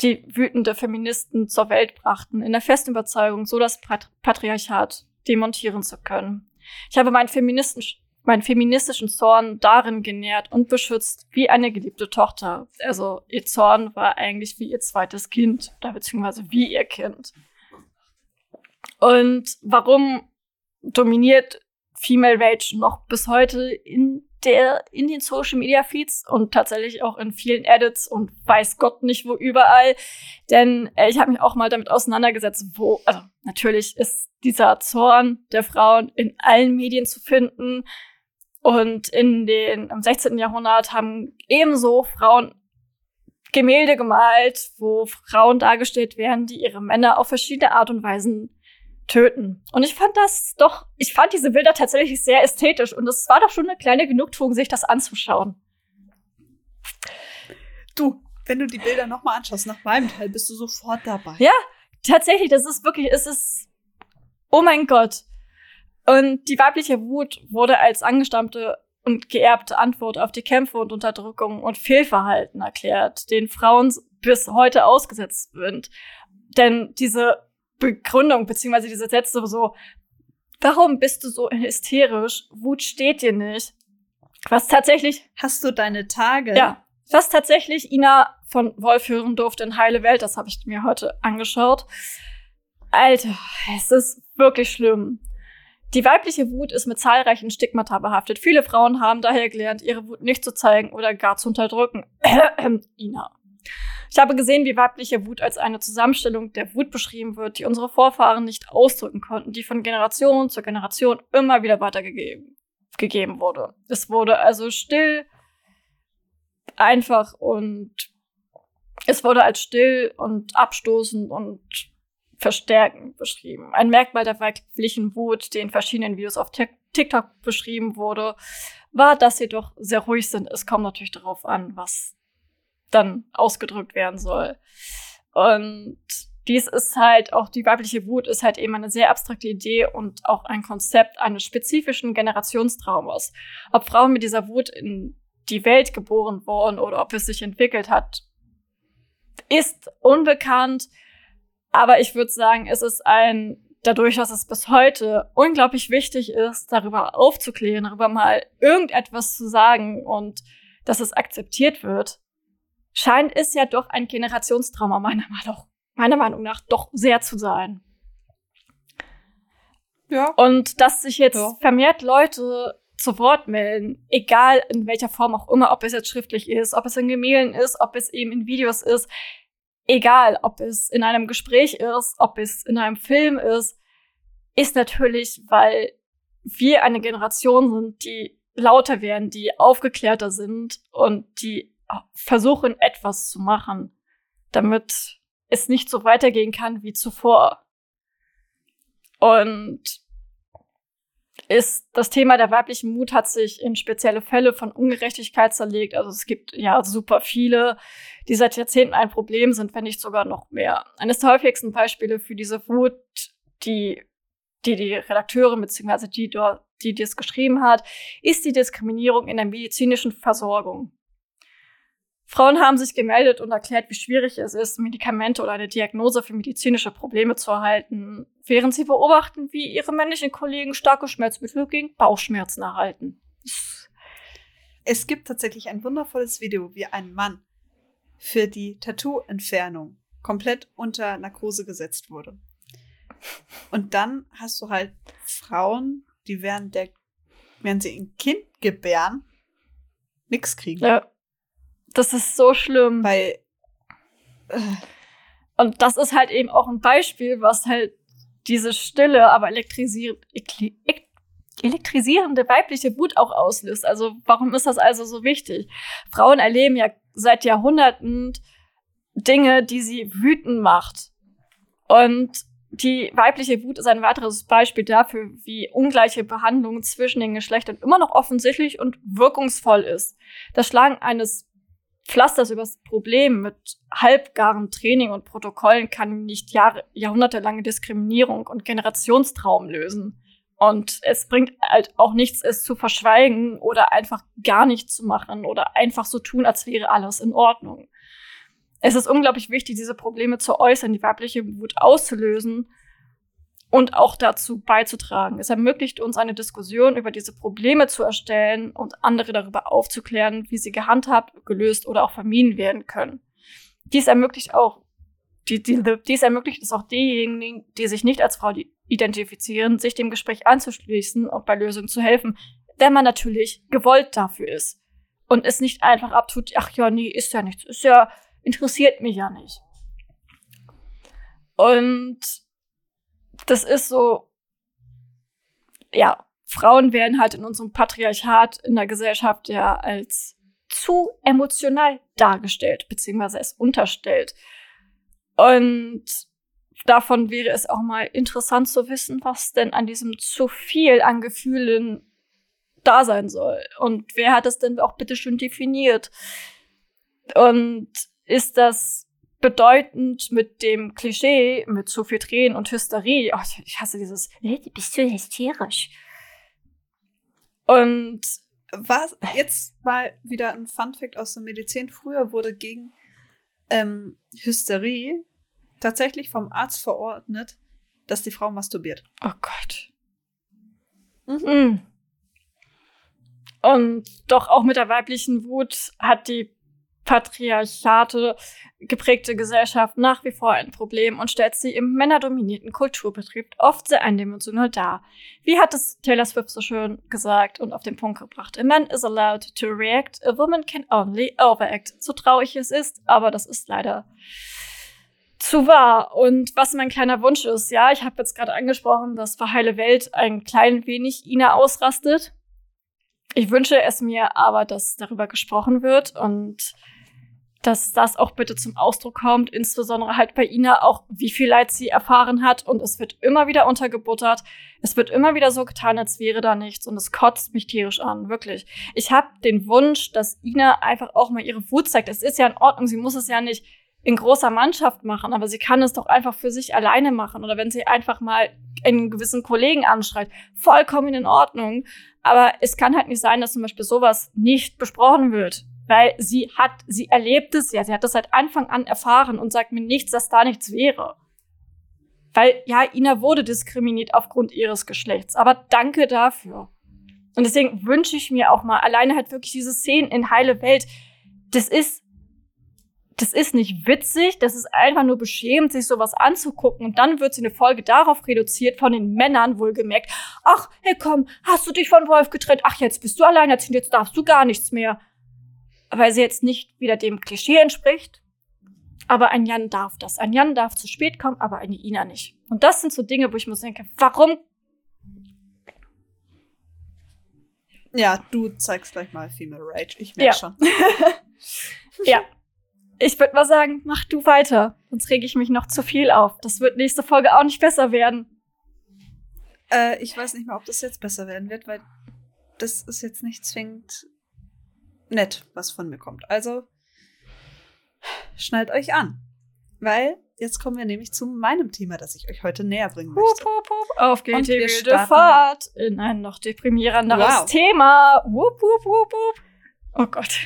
S1: die wütende Feministen zur Welt brachten, in der festen Überzeugung, so das Patriarchat demontieren zu können. Ich habe meinen Feministen meinen feministischen Zorn darin genährt und beschützt wie eine geliebte Tochter. Also ihr Zorn war eigentlich wie ihr zweites Kind oder beziehungsweise wie ihr Kind. Und warum dominiert Female Rage noch bis heute in der, in den Social Media Feeds und tatsächlich auch in vielen Edits und weiß Gott nicht wo überall. Denn äh, ich habe mich auch mal damit auseinandergesetzt, wo, also natürlich ist dieser Zorn der Frauen in allen Medien zu finden. Und in den, im 16. Jahrhundert haben ebenso Frauen Gemälde gemalt, wo Frauen dargestellt werden, die ihre Männer auf verschiedene Art und Weisen töten. Und ich fand das doch, ich fand diese Bilder tatsächlich sehr ästhetisch und es war doch schon eine kleine Genugtuung, sich das anzuschauen.
S2: Du, wenn du die Bilder nochmal anschaust, nach meinem Teil, bist du sofort dabei.
S1: Ja, tatsächlich, das ist wirklich, es ist, oh mein Gott. Und die weibliche Wut wurde als angestammte und geerbte Antwort auf die Kämpfe und Unterdrückung und Fehlverhalten erklärt, denen Frauen bis heute ausgesetzt sind. Denn diese Begründung beziehungsweise diese Sätze so, warum bist du so hysterisch? Wut steht dir nicht. Was tatsächlich.
S2: Hast du deine Tage?
S1: Ja. Was tatsächlich Ina von Wolf hören durfte in Heile Welt, das habe ich mir heute angeschaut. Alter, es ist wirklich schlimm. Die weibliche Wut ist mit zahlreichen Stigmata behaftet. Viele Frauen haben daher gelernt, ihre Wut nicht zu zeigen oder gar zu unterdrücken. Ina. Ich habe gesehen, wie weibliche Wut als eine Zusammenstellung der Wut beschrieben wird, die unsere Vorfahren nicht ausdrücken konnten, die von Generation zu Generation immer wieder weitergegeben gegeben wurde. Es wurde also still, einfach und es wurde als still und abstoßend und verstärken beschrieben. Ein Merkmal der weiblichen Wut, die in verschiedenen Videos auf TikTok beschrieben wurde, war, dass sie doch sehr ruhig sind. Es kommt natürlich darauf an, was dann ausgedrückt werden soll. Und dies ist halt auch die weibliche Wut ist halt eben eine sehr abstrakte Idee und auch ein Konzept eines spezifischen Generationstraumas. Ob Frauen mit dieser Wut in die Welt geboren wurden oder ob es sich entwickelt hat, ist unbekannt. Aber ich würde sagen, es ist ein, dadurch, dass es bis heute unglaublich wichtig ist, darüber aufzuklären, darüber mal irgendetwas zu sagen und dass es akzeptiert wird, scheint es ja doch ein Generationstrauma meiner Meinung, meiner Meinung nach doch sehr zu sein. Ja. Und dass sich jetzt ja. vermehrt Leute zu Wort melden, egal in welcher Form auch immer, ob es jetzt schriftlich ist, ob es in Gemälden ist, ob es eben in Videos ist, egal ob es in einem Gespräch ist, ob es in einem Film ist, ist natürlich, weil wir eine Generation sind, die lauter werden, die aufgeklärter sind und die versuchen, etwas zu machen, damit es nicht so weitergehen kann wie zuvor. Und ist das Thema der weiblichen Mut hat sich in spezielle Fälle von Ungerechtigkeit zerlegt. Also es gibt ja super viele, die seit Jahrzehnten ein Problem sind, wenn nicht sogar noch mehr. Eines der häufigsten Beispiele für diese Wut, die die, die Redakteurin bzw. die, die das geschrieben hat, ist die Diskriminierung in der medizinischen Versorgung. Frauen haben sich gemeldet und erklärt, wie schwierig es ist, Medikamente oder eine Diagnose für medizinische Probleme zu erhalten, während sie beobachten, wie ihre männlichen Kollegen starke Schmerzmittel gegen Bauchschmerzen erhalten.
S2: Es gibt tatsächlich ein wundervolles Video, wie ein Mann für die Tattoo-Entfernung komplett unter Narkose gesetzt wurde. Und dann hast du halt Frauen, die während der, während sie ein Kind gebären, nichts kriegen.
S1: Ja. Das ist so schlimm.
S2: Weil.
S1: Äh. Und das ist halt eben auch ein Beispiel, was halt diese stille, aber elektrisierende, elektrisierende weibliche Wut auch auslöst. Also warum ist das also so wichtig? Frauen erleben ja seit Jahrhunderten Dinge, die sie wütend macht. Und die weibliche Wut ist ein weiteres Beispiel dafür, wie ungleiche Behandlung zwischen den Geschlechtern immer noch offensichtlich und wirkungsvoll ist. Das Schlagen eines Pflasters übers Problem mit halbgaren Training und Protokollen kann nicht Jahre, jahrhundertelange Diskriminierung und Generationstraum lösen. Und es bringt halt auch nichts, es zu verschweigen oder einfach gar nichts zu machen oder einfach so tun, als wäre alles in Ordnung. Es ist unglaublich wichtig, diese Probleme zu äußern, die weibliche Wut auszulösen und auch dazu beizutragen. Es ermöglicht uns eine Diskussion über diese Probleme zu erstellen und andere darüber aufzuklären, wie sie gehandhabt, gelöst oder auch vermieden werden können. Dies ermöglicht auch die, die, dies ermöglicht es auch diejenigen, die sich nicht als Frau identifizieren, sich dem Gespräch anzuschließen und bei Lösungen zu helfen, wenn man natürlich gewollt dafür ist und es nicht einfach abtut, ach ja, nee, ist ja nichts, ist ja, interessiert mich ja nicht. Und das ist so, ja, Frauen werden halt in unserem Patriarchat in der Gesellschaft ja als zu emotional dargestellt, beziehungsweise es unterstellt. Und davon wäre es auch mal interessant zu wissen, was denn an diesem zu viel an Gefühlen da sein soll. Und wer hat es denn auch bitte schön definiert? Und ist das bedeutend mit dem Klischee, mit zu viel Tränen und Hysterie. Oh, ich hasse dieses,
S2: du bist du hysterisch.
S1: Und
S2: was jetzt mal wieder ein Funfact aus der Medizin. Früher wurde gegen ähm, Hysterie tatsächlich vom Arzt verordnet, dass die Frau masturbiert.
S1: Oh Gott. Mhm. Und doch auch mit der weiblichen Wut hat die patriarchate geprägte Gesellschaft nach wie vor ein Problem und stellt sie im männerdominierten Kulturbetrieb oft sehr eindimensional dar. Wie hat es Taylor Swift so schön gesagt und auf den Punkt gebracht? A man is allowed to react, a woman can only overact. So traurig es ist, aber das ist leider zu wahr. Und was mein kleiner Wunsch ist, ja, ich habe jetzt gerade angesprochen, dass für heile Welt ein klein wenig Ina ausrastet. Ich wünsche es mir aber, dass darüber gesprochen wird und dass das auch bitte zum Ausdruck kommt, insbesondere halt bei Ina auch, wie viel Leid sie erfahren hat und es wird immer wieder untergebuttert. Es wird immer wieder so getan, als wäre da nichts und es kotzt mich tierisch an, wirklich. Ich habe den Wunsch, dass Ina einfach auch mal ihre Wut zeigt. Es ist ja in Ordnung, sie muss es ja nicht in großer Mannschaft machen, aber sie kann es doch einfach für sich alleine machen. Oder wenn sie einfach mal einen gewissen Kollegen anschreit, vollkommen in Ordnung. Aber es kann halt nicht sein, dass zum Beispiel sowas nicht besprochen wird. Weil sie hat, sie erlebt es ja, sie hat das seit Anfang an erfahren und sagt mir nichts, dass da nichts wäre. Weil, ja, Ina wurde diskriminiert aufgrund ihres Geschlechts. Aber danke dafür. Und deswegen wünsche ich mir auch mal alleine halt wirklich diese Szenen in Heile Welt. Das ist, das ist nicht witzig, das ist einfach nur beschämend, sich sowas anzugucken. Und dann wird sie eine Folge darauf reduziert, von den Männern wohlgemerkt. Ach, hey komm, hast du dich von Wolf getrennt? Ach, jetzt bist du alleinerziehend, jetzt darfst du gar nichts mehr weil sie jetzt nicht wieder dem Klischee entspricht. Aber ein Jan darf das. Ein Jan darf zu spät kommen, aber eine Ina nicht. Und das sind so Dinge, wo ich mir denke, warum?
S2: Ja, du zeigst gleich mal Female Rage. Ich merke ja. schon.
S1: ja. Ich würde mal sagen, mach du weiter. Sonst rege ich mich noch zu viel auf. Das wird nächste Folge auch nicht besser werden.
S2: Äh, ich weiß nicht mal, ob das jetzt besser werden wird, weil das ist jetzt nicht zwingend nett, was von mir kommt. Also schnallt euch an. Weil jetzt kommen wir nämlich zu meinem Thema, das ich euch heute näher bringen möchte.
S1: Hup, hup, hup. Auf geht die wilde Fahrt in ein noch deprimierenderes wow. Thema. Wup, wup, wup, wup. Oh Gott.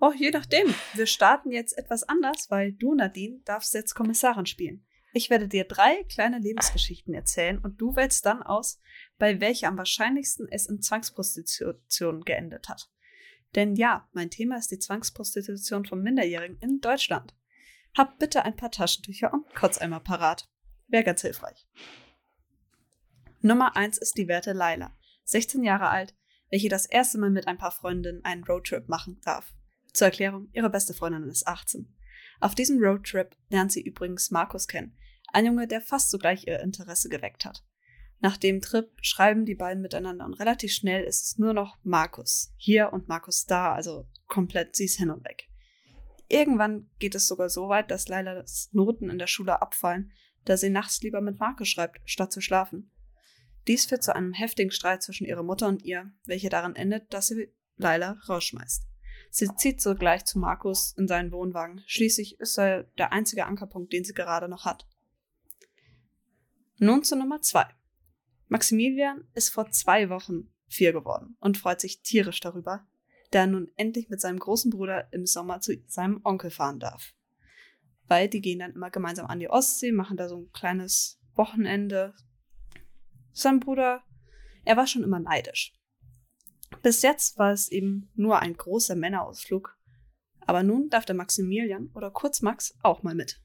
S2: Oh, je nachdem. Wir starten jetzt etwas anders, weil du, Nadine, darfst jetzt Kommissarin spielen. Ich werde dir drei kleine Lebensgeschichten erzählen und du wählst dann aus, bei welcher am wahrscheinlichsten es in Zwangsprostitution geendet hat. Denn ja, mein Thema ist die Zwangsprostitution von Minderjährigen in Deutschland. Habt bitte ein paar Taschentücher und Kotzeimer parat. Wäre ganz hilfreich. Nummer eins ist die werte Laila, 16 Jahre alt, welche das erste Mal mit ein paar Freundinnen einen Roadtrip machen darf. Zur Erklärung, ihre beste Freundin ist 18. Auf diesem Roadtrip lernt sie übrigens Markus kennen, ein Junge, der fast sogleich ihr Interesse geweckt hat. Nach dem Trip schreiben die beiden miteinander und relativ schnell ist es nur noch Markus hier und Markus da, also komplett sie ist hin und weg. Irgendwann geht es sogar so weit, dass Lailas Noten in der Schule abfallen, da sie nachts lieber mit Markus schreibt, statt zu schlafen. Dies führt zu einem heftigen Streit zwischen ihrer Mutter und ihr, welcher darin endet, dass sie Laila rausschmeißt. Sie zieht sogleich zu Markus in seinen Wohnwagen. Schließlich ist er der einzige Ankerpunkt, den sie gerade noch hat. Nun zu Nummer zwei. Maximilian ist vor zwei Wochen vier geworden und freut sich tierisch darüber, da er nun endlich mit seinem großen Bruder im Sommer zu seinem Onkel fahren darf. Weil die gehen dann immer gemeinsam an die Ostsee, machen da so ein kleines Wochenende. Sein Bruder, er war schon immer neidisch. Bis jetzt war es eben nur ein großer Männerausflug. Aber nun darf der Maximilian oder kurz Max auch mal mit.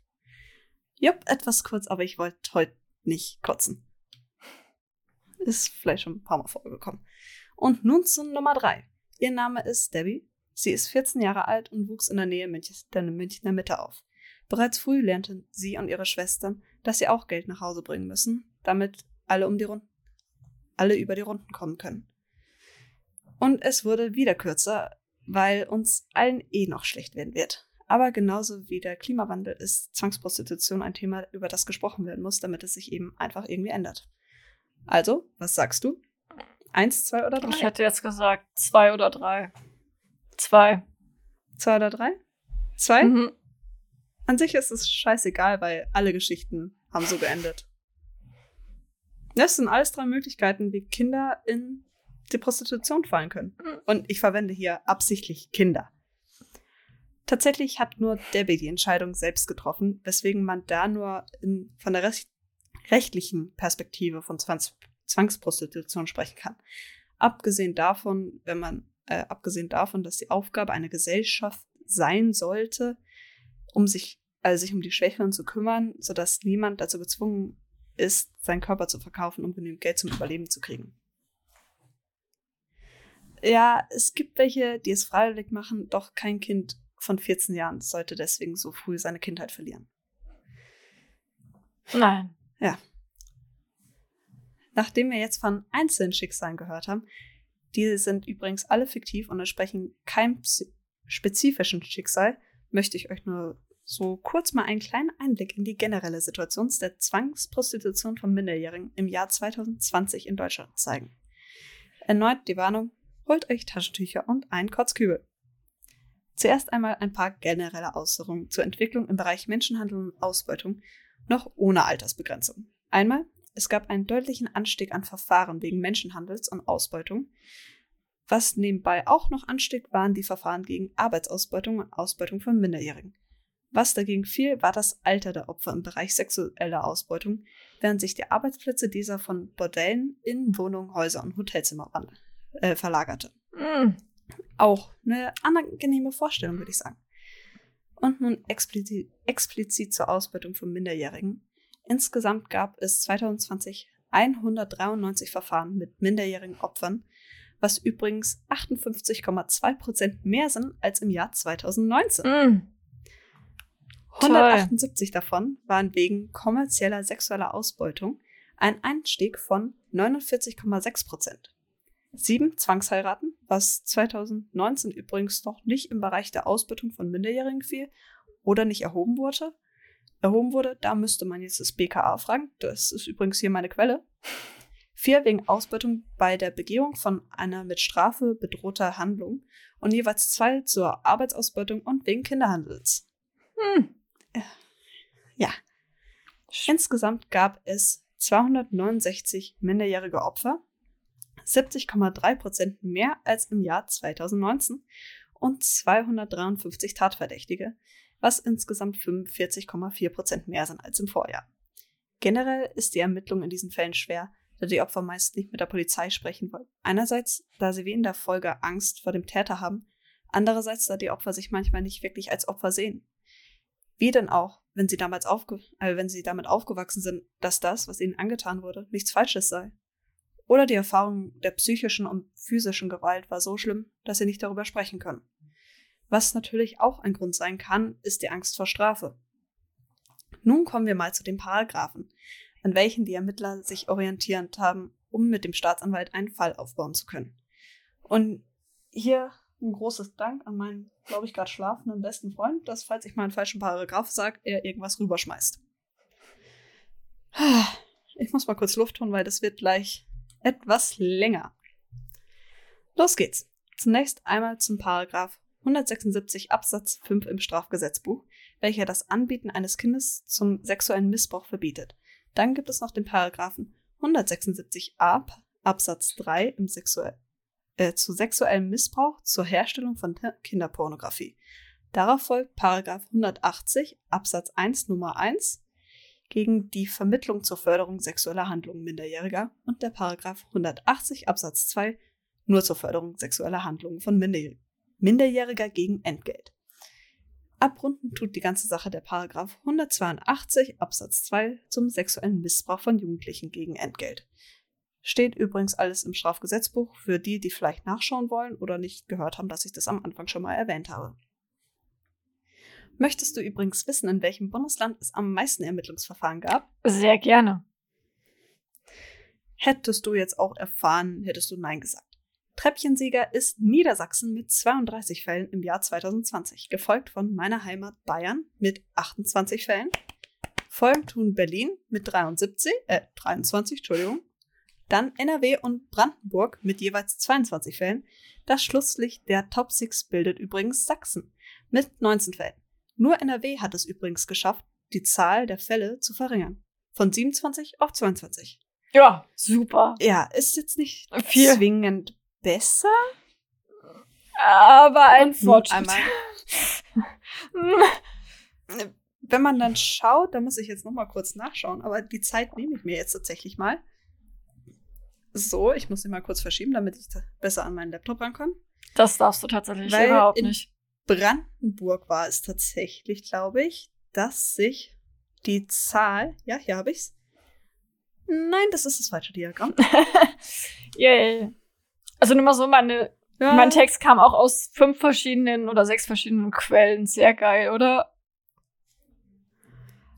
S2: Jupp, etwas kurz, aber ich wollte heute nicht kotzen. Ist vielleicht schon ein paar Mal vorgekommen. Und nun zu Nummer drei. Ihr Name ist Debbie. Sie ist 14 Jahre alt und wuchs in der Nähe der Münchner Mitte auf. Bereits früh lernten sie und ihre Schwestern, dass sie auch Geld nach Hause bringen müssen, damit alle, um die alle über die Runden kommen können. Und es wurde wieder kürzer, weil uns allen eh noch schlecht werden wird. Aber genauso wie der Klimawandel ist Zwangsprostitution ein Thema, über das gesprochen werden muss, damit es sich eben einfach irgendwie ändert. Also, was sagst du? Eins, zwei oder drei?
S1: Ich hätte jetzt gesagt zwei oder drei. Zwei.
S2: Zwei oder drei? Zwei? Mhm. An sich ist es scheißegal, weil alle Geschichten haben so geendet. Das sind alles drei Möglichkeiten, wie Kinder in die Prostitution fallen können. Mhm. Und ich verwende hier absichtlich Kinder. Tatsächlich hat nur Debbie die Entscheidung selbst getroffen, weswegen man da nur in, von der Rest rechtlichen Perspektive von Zwangs Zwangsprostitution sprechen kann. Abgesehen davon, wenn man, äh, abgesehen davon, dass die Aufgabe einer Gesellschaft sein sollte, um sich, also sich um die Schwächeren zu kümmern, sodass niemand dazu gezwungen ist, seinen Körper zu verkaufen, um genügend Geld zum Überleben zu kriegen. Ja, es gibt welche, die es freiwillig machen, doch kein Kind von 14 Jahren sollte deswegen so früh seine Kindheit verlieren.
S1: Nein.
S2: Ja. Nachdem wir jetzt von einzelnen Schicksalen gehört haben, diese sind übrigens alle fiktiv und entsprechen keinem spezifischen Schicksal, möchte ich euch nur so kurz mal einen kleinen Einblick in die generelle Situation der Zwangsprostitution von Minderjährigen im Jahr 2020 in Deutschland zeigen. Erneut die Warnung, holt euch Taschentücher und einen Kotzkübel. Zuerst einmal ein paar generelle Ausführungen zur Entwicklung im Bereich Menschenhandel und Ausbeutung, noch ohne Altersbegrenzung. Einmal, es gab einen deutlichen Anstieg an Verfahren wegen Menschenhandels und Ausbeutung. Was nebenbei auch noch anstieg, waren die Verfahren gegen Arbeitsausbeutung und Ausbeutung von Minderjährigen. Was dagegen fiel, war das Alter der Opfer im Bereich sexueller Ausbeutung, während sich die Arbeitsplätze dieser von Bordellen in Wohnungen, Häuser und Hotelzimmer äh, verlagerte.
S1: Mm.
S2: Auch eine angenehme Vorstellung, würde ich sagen. Und nun explizit, explizit zur Ausbeutung von Minderjährigen. Insgesamt gab es 2020 193 Verfahren mit minderjährigen Opfern, was übrigens 58,2 Prozent mehr sind als im Jahr 2019.
S1: Mm.
S2: 178 davon waren wegen kommerzieller sexueller Ausbeutung, ein Anstieg von 49,6 Prozent. Sieben Zwangsheiraten, was 2019 übrigens noch nicht im Bereich der Ausbeutung von Minderjährigen fiel oder nicht erhoben wurde. Erhoben wurde, da müsste man jetzt das BKA fragen. Das ist übrigens hier meine Quelle. Vier wegen Ausbeutung bei der Begehung von einer mit Strafe bedrohter Handlung und jeweils zwei zur Arbeitsausbeutung und wegen Kinderhandels.
S1: Hm.
S2: Ja. Insgesamt gab es 269 minderjährige Opfer, 70,3 Prozent mehr als im Jahr 2019 und 253 Tatverdächtige, was insgesamt 45,4 Prozent mehr sind als im Vorjahr. Generell ist die Ermittlung in diesen Fällen schwer, da die Opfer meist nicht mit der Polizei sprechen wollen. Einerseits, da sie wie in der Folge Angst vor dem Täter haben, andererseits, da die Opfer sich manchmal nicht wirklich als Opfer sehen. Wie denn auch, wenn sie damals äh, wenn sie damit aufgewachsen sind, dass das, was ihnen angetan wurde, nichts Falsches sei. Oder die Erfahrung der psychischen und physischen Gewalt war so schlimm, dass sie nicht darüber sprechen können. Was natürlich auch ein Grund sein kann, ist die Angst vor Strafe. Nun kommen wir mal zu den Paragraphen, an welchen die Ermittler sich orientierend haben, um mit dem Staatsanwalt einen Fall aufbauen zu können. Und hier ein großes Dank an meinen, glaube ich, gerade schlafenden besten Freund, dass, falls ich mal einen falschen Paragraph sage, er irgendwas rüberschmeißt. Ich muss mal kurz Luft holen, weil das wird gleich etwas länger. Los geht's. Zunächst einmal zum Paragraph 176 Absatz 5 im Strafgesetzbuch, welcher das Anbieten eines Kindes zum sexuellen Missbrauch verbietet. Dann gibt es noch den Paragraphen 176a Absatz 3 im Sexuell äh, zu sexuellem Missbrauch zur Herstellung von Kinderpornografie. Darauf folgt Paragraph 180 Absatz 1 Nummer 1 gegen die Vermittlung zur Förderung sexueller Handlungen Minderjähriger und der Paragraph 180 Absatz 2 nur zur Förderung sexueller Handlungen von Minderjähriger gegen Entgelt. Abrunden tut die ganze Sache der Paragraph 182 Absatz 2 zum sexuellen Missbrauch von Jugendlichen gegen Entgelt. Steht übrigens alles im Strafgesetzbuch für die, die vielleicht nachschauen wollen oder nicht gehört haben, dass ich das am Anfang schon mal erwähnt habe. Möchtest du übrigens wissen, in welchem Bundesland es am meisten Ermittlungsverfahren gab?
S1: Sehr gerne.
S2: Hättest du jetzt auch erfahren, hättest du Nein gesagt. Treppchensieger ist Niedersachsen mit 32 Fällen im Jahr 2020, gefolgt von meiner Heimat Bayern mit 28 Fällen. Folgen tun Berlin mit 73, äh, 23, Entschuldigung, dann NRW und Brandenburg mit jeweils 22 Fällen. Das Schlusslicht der Top 6 bildet übrigens Sachsen mit 19 Fällen. Nur NRW hat es übrigens geschafft, die Zahl der Fälle zu verringern. Von 27 auf 22.
S1: Ja, super.
S2: Ja, ist jetzt nicht
S1: Viel.
S2: zwingend besser.
S1: Aber ein Fortschritt.
S2: Wenn man dann schaut, da muss ich jetzt noch mal kurz nachschauen, aber die Zeit nehme ich mir jetzt tatsächlich mal. So, ich muss sie mal kurz verschieben, damit ich besser an meinen Laptop rankomme.
S1: Das darfst du tatsächlich
S2: Weil
S1: überhaupt
S2: in-
S1: nicht.
S2: Brandenburg war es tatsächlich, glaube ich, dass sich die Zahl, ja, hier habe ich's. Nein, das ist das falsche Diagramm.
S1: Yay. Also nur mal so, meine,
S2: Ja,
S1: mein Text kam auch aus fünf verschiedenen oder sechs verschiedenen Quellen. Sehr geil, oder?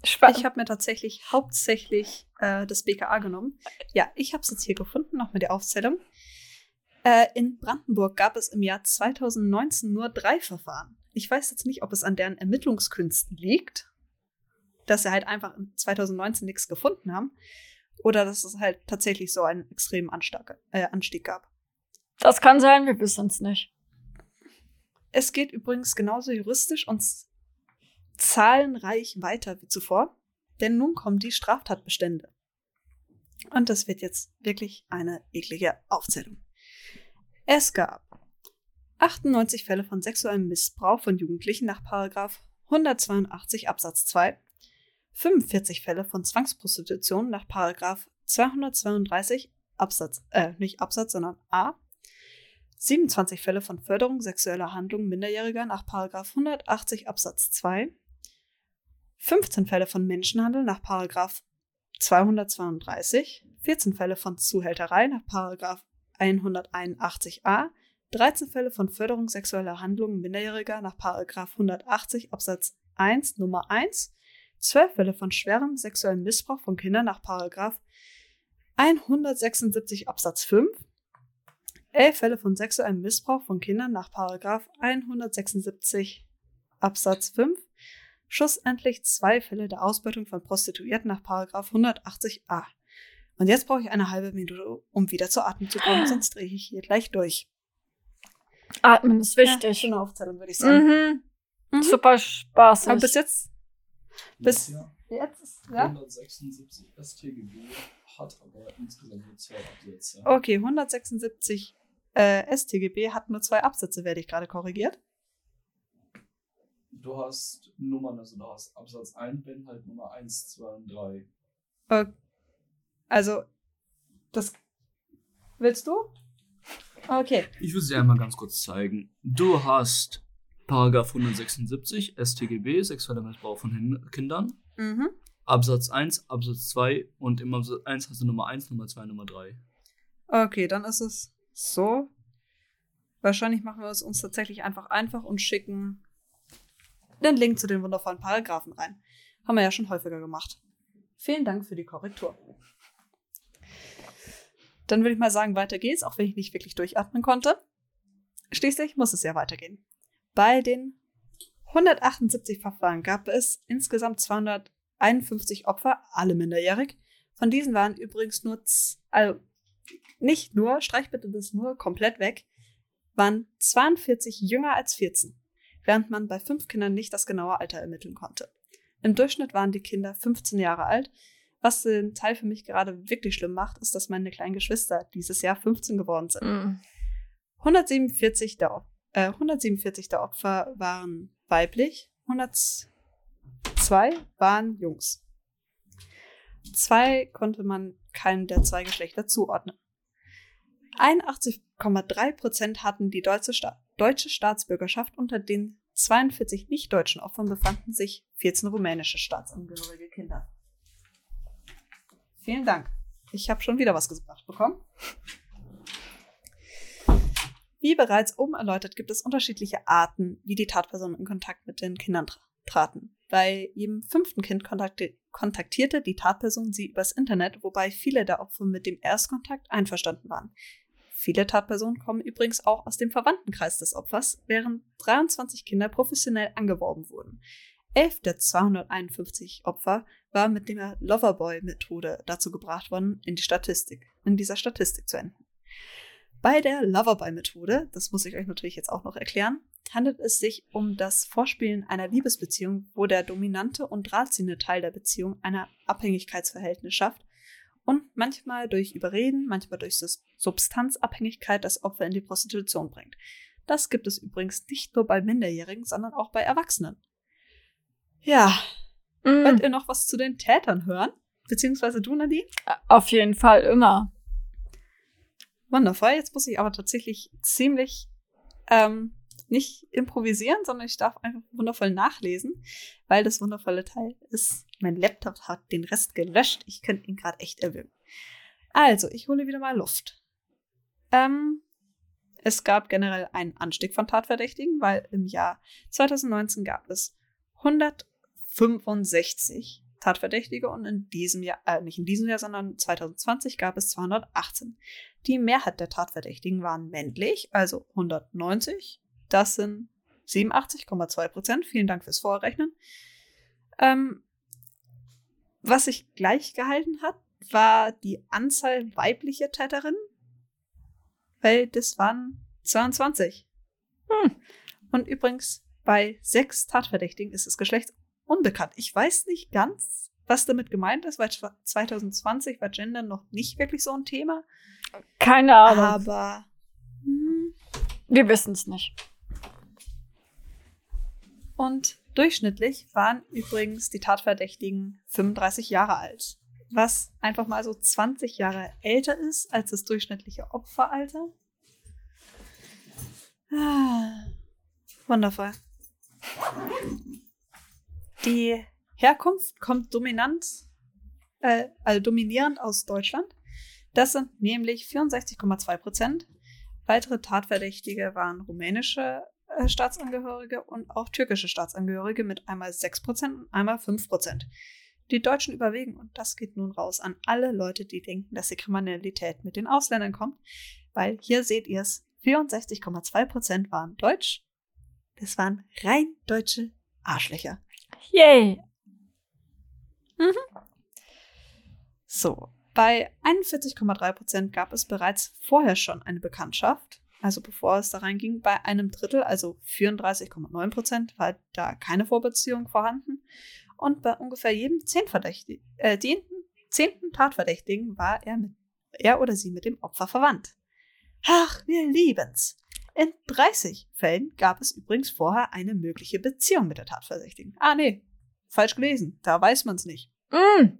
S1: Spannend.
S2: ich habe mir tatsächlich hauptsächlich äh, das BKA genommen. Ja, ich habe es jetzt hier gefunden, nochmal die Aufzählung. Äh, in Brandenburg gab es im Jahr 2019 nur drei Verfahren. Ich weiß jetzt nicht, ob es an deren Ermittlungskünsten liegt, dass sie halt einfach in 2019 nichts gefunden haben, oder dass es halt tatsächlich so einen extremen Anstieg, äh, Anstieg gab.
S1: Das kann sein, wir wissen es nicht.
S2: Es geht übrigens genauso juristisch und zahlenreich weiter wie zuvor, denn nun kommen die Straftatbestände. Und das wird jetzt wirklich eine eklige Aufzählung. Es gab 98 Fälle von sexuellem Missbrauch von Jugendlichen nach 182 Absatz 2, 45 Fälle von Zwangsprostitution nach 232 Absatz, äh, nicht Absatz, sondern A, 27 Fälle von Förderung sexueller Handlungen Minderjähriger nach 180 Absatz 2, 15 Fälle von Menschenhandel nach 232, 14 Fälle von Zuhälterei nach 181a, 13 Fälle von Förderung sexueller Handlungen Minderjähriger nach 180 Absatz 1 Nummer 1, 12 Fälle von schwerem sexuellem Missbrauch von Kindern nach 176 Absatz 5, 11 Fälle von sexuellem Missbrauch von Kindern nach 176 Absatz 5, schlussendlich zwei Fälle der Ausbeutung von Prostituierten nach 180a. Und jetzt brauche ich eine halbe Minute, um wieder zu atmen zu kommen, sonst drehe ich hier gleich durch.
S1: Atmen ist wichtig. Ja,
S2: schöne Aufzählung, würde ich sagen.
S1: Mhm. Mhm. Super spaßig.
S2: Aber bis jetzt. Bis
S3: ja.
S2: jetzt, ja?
S3: 176 StGB hat aber insgesamt nur zwei Absätze.
S2: Okay, 176 äh, StGB hat nur zwei Absätze, werde ich gerade korrigiert.
S3: Du hast Nummern, also du hast Absatz 1 beinhaltet Nummer 1, 2 und 3.
S2: Okay. Also, das. Willst du? Okay.
S3: Ich will sie einmal ganz kurz zeigen. Du hast Paragraph 176 StGB, sexueller Missbrauch von Kindern.
S2: Mhm.
S3: Absatz 1, Absatz 2 und im Absatz 1 hast du Nummer 1, Nummer 2, Nummer 3.
S2: Okay, dann ist es so. Wahrscheinlich machen wir es uns tatsächlich einfach einfach und schicken den Link zu den wundervollen Paragraphen rein. Haben wir ja schon häufiger gemacht. Vielen Dank für die Korrektur. Dann würde ich mal sagen, weiter geht's, auch wenn ich nicht wirklich durchatmen konnte. Schließlich muss es ja weitergehen. Bei den 178 Verfahren gab es insgesamt 251 Opfer, alle minderjährig. Von diesen waren übrigens nur, also nicht nur, streich bitte das nur komplett weg, waren 42 jünger als 14, während man bei fünf Kindern nicht das genaue Alter ermitteln konnte. Im Durchschnitt waren die Kinder 15 Jahre alt was den Teil für mich gerade wirklich schlimm macht, ist, dass meine kleinen Geschwister dieses Jahr 15 geworden sind.
S1: Mm.
S2: 147, der, äh, 147 der Opfer waren weiblich, 102 waren Jungs. Zwei konnte man keinem der zwei Geschlechter zuordnen. 81,3 Prozent hatten die deutsche, Sta deutsche Staatsbürgerschaft. Unter den 42 nicht-deutschen Opfern befanden sich 14 rumänische staatsangehörige Kinder. Vielen Dank. Ich habe schon wieder was gesagt bekommen. Wie bereits oben erläutert, gibt es unterschiedliche Arten, wie die Tatpersonen in Kontakt mit den Kindern traten. Bei jedem fünften Kind kontaktierte die Tatperson sie übers Internet, wobei viele der Opfer mit dem Erstkontakt einverstanden waren. Viele Tatpersonen kommen übrigens auch aus dem Verwandtenkreis des Opfers, während 23 Kinder professionell angeworben wurden. Elf der 251 Opfer waren mit der Loverboy-Methode dazu gebracht worden, in die Statistik, in dieser Statistik zu enden. Bei der Loverboy-Methode, das muss ich euch natürlich jetzt auch noch erklären, handelt es sich um das Vorspielen einer Liebesbeziehung, wo der dominante und drahtziehende Teil der Beziehung ein Abhängigkeitsverhältnis schafft und manchmal durch Überreden, manchmal durch Substanzabhängigkeit das Opfer in die Prostitution bringt. Das gibt es übrigens nicht nur bei Minderjährigen, sondern auch bei Erwachsenen. Ja. Mhm. Wollt ihr noch was zu den Tätern hören? Beziehungsweise du, Nadine?
S1: Auf jeden Fall immer.
S2: Wundervoll. Jetzt muss ich aber tatsächlich ziemlich ähm, nicht improvisieren, sondern ich darf einfach wundervoll nachlesen, weil das wundervolle Teil ist, mein Laptop hat den Rest gelöscht. Ich könnte ihn gerade echt erwürgen. Also, ich hole wieder mal Luft. Ähm, es gab generell einen Anstieg von Tatverdächtigen, weil im Jahr 2019 gab es 100 65 Tatverdächtige und in diesem Jahr, äh, nicht in diesem Jahr, sondern 2020 gab es 218. Die Mehrheit der Tatverdächtigen waren männlich, also 190. Das sind 87,2 Prozent. Vielen Dank fürs Vorrechnen. Ähm, was sich gleich gehalten hat, war die Anzahl weiblicher Täterinnen, weil das waren 22. Hm. Und übrigens, bei sechs Tatverdächtigen ist das Geschlecht unbekannt. Ich weiß nicht ganz, was damit gemeint ist, weil 2020 war Gender noch nicht wirklich so ein Thema.
S1: Keine Ahnung.
S2: Aber hm,
S1: Wir wissen es nicht.
S2: Und durchschnittlich waren übrigens die Tatverdächtigen 35 Jahre alt. Was einfach mal so 20 Jahre älter ist als das durchschnittliche Opferalter. Ah, wundervoll. Die Herkunft kommt dominant, äh, also dominierend aus Deutschland. Das sind nämlich 64,2 Prozent. Weitere Tatverdächtige waren rumänische äh, Staatsangehörige und auch türkische Staatsangehörige mit einmal 6 Prozent und einmal 5 Prozent. Die Deutschen überwiegen und das geht nun raus an alle Leute, die denken, dass die Kriminalität mit den Ausländern kommt, weil hier seht ihr es, 64,2 Prozent waren deutsch. Das waren rein deutsche Arschlöcher.
S1: Yay.
S2: So, bei 41,3 Prozent gab es bereits vorher schon eine Bekanntschaft. Also bevor es da reinging, bei einem Drittel, also 34,9 Prozent, war da keine Vorbeziehung vorhanden. Und bei ungefähr jedem äh, zehnten, zehnten Tatverdächtigen war er, mit, er oder sie mit dem Opfer verwandt. Ach, wir lieben's. In 30 Fällen gab es übrigens vorher eine mögliche Beziehung mit der Tatverdächtigen. Ah, nee, falsch gelesen. Da weiß man's nicht.
S1: Mm.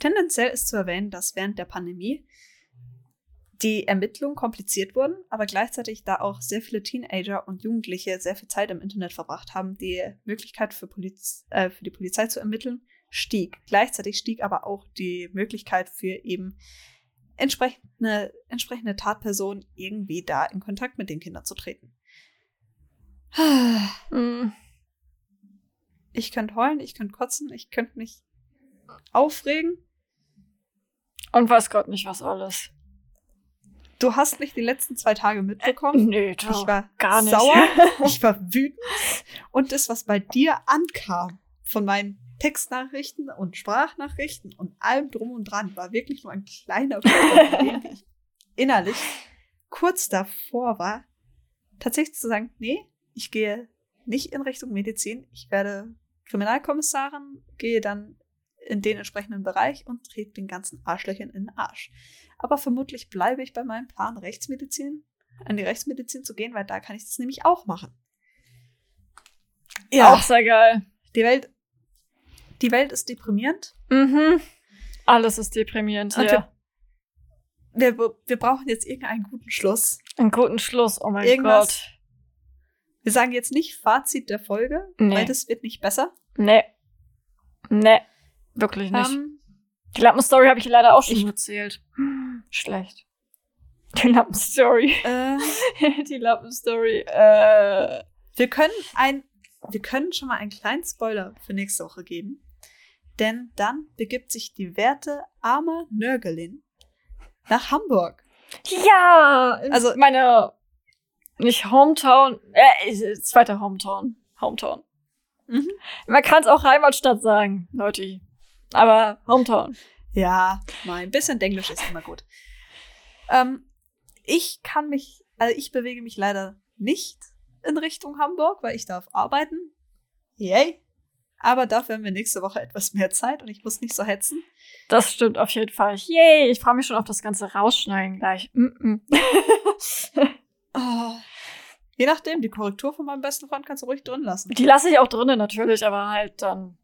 S2: Tendenziell ist zu erwähnen, dass während der Pandemie die Ermittlungen kompliziert wurden, aber gleichzeitig da auch sehr viele Teenager und Jugendliche sehr viel Zeit im Internet verbracht haben, die Möglichkeit für, Poliz äh, für die Polizei zu ermitteln stieg. Gleichzeitig stieg aber auch die Möglichkeit für eben entsprechende, entsprechende Tatpersonen irgendwie da in Kontakt mit den Kindern zu treten.
S1: Mm.
S2: Ich könnte heulen, ich könnte kotzen, ich könnte mich aufregen.
S1: Und weiß Gott nicht, was alles.
S2: Du hast mich die letzten zwei Tage mitbekommen.
S1: Nee, du,
S2: Ich war
S1: gar nicht.
S2: sauer, ich war wütend. Und das, was bei dir ankam, von meinen Textnachrichten und Sprachnachrichten und allem drum und dran, war wirklich nur ein kleiner dem, ich innerlich kurz davor war, tatsächlich zu sagen, nee, ich gehe nicht in Richtung Medizin. Ich werde Kriminalkommissarin, gehe dann in den entsprechenden Bereich und trete den ganzen Arschlöchern in den Arsch. Aber vermutlich bleibe ich bei meinem Plan, Rechtsmedizin, an die Rechtsmedizin zu gehen, weil da kann ich das nämlich auch machen.
S1: Auch sehr geil.
S2: die Welt, die Welt ist deprimierend.
S1: Mhm. Alles ist deprimierend
S2: Und
S1: hier.
S2: Wir, wir brauchen jetzt irgendeinen guten Schluss.
S1: Einen guten Schluss, oh mein
S2: Irgendwas-
S1: Gott.
S2: Wir sagen jetzt nicht Fazit der Folge,
S1: Nee.
S2: weil das wird nicht besser.
S1: Nee. Nee. Wirklich nicht.
S2: Ähm,
S1: Die Lappenstory habe ich leider auch schon
S2: Ich-
S1: erzählt. Schlecht. Die Lappenstory.
S2: äh,
S1: Die Lappenstory. Äh.
S2: wir können ein, wir können schon mal einen kleinen Spoiler für nächste Woche geben. Denn dann begibt sich die werte arme Nörgelin nach Hamburg.
S1: Ja!
S2: Also-
S1: meine. Nicht Hometown. Äh, zweiter Hometown. Hometown.
S2: Mhm.
S1: Man kann es auch Heimatstadt sagen, Leute. Aber Hometown.
S2: Ja, mein bisschen Englisch ist immer gut. Ähm, ich kann mich, also ich bewege mich leider nicht in Richtung Hamburg, weil ich darf arbeiten. Yay. Aber dafür haben wir nächste Woche etwas mehr Zeit und ich muss nicht so hetzen.
S1: Das stimmt auf jeden Fall. Yay! Ich freue mich schon auf das ganze Rausschneiden gleich. Mm -mm.
S2: Oh. Je nachdem, die Korrektur von meinem besten Freund kannst du ruhig drin lassen.
S1: Die lasse ich auch drinnen natürlich, aber halt dann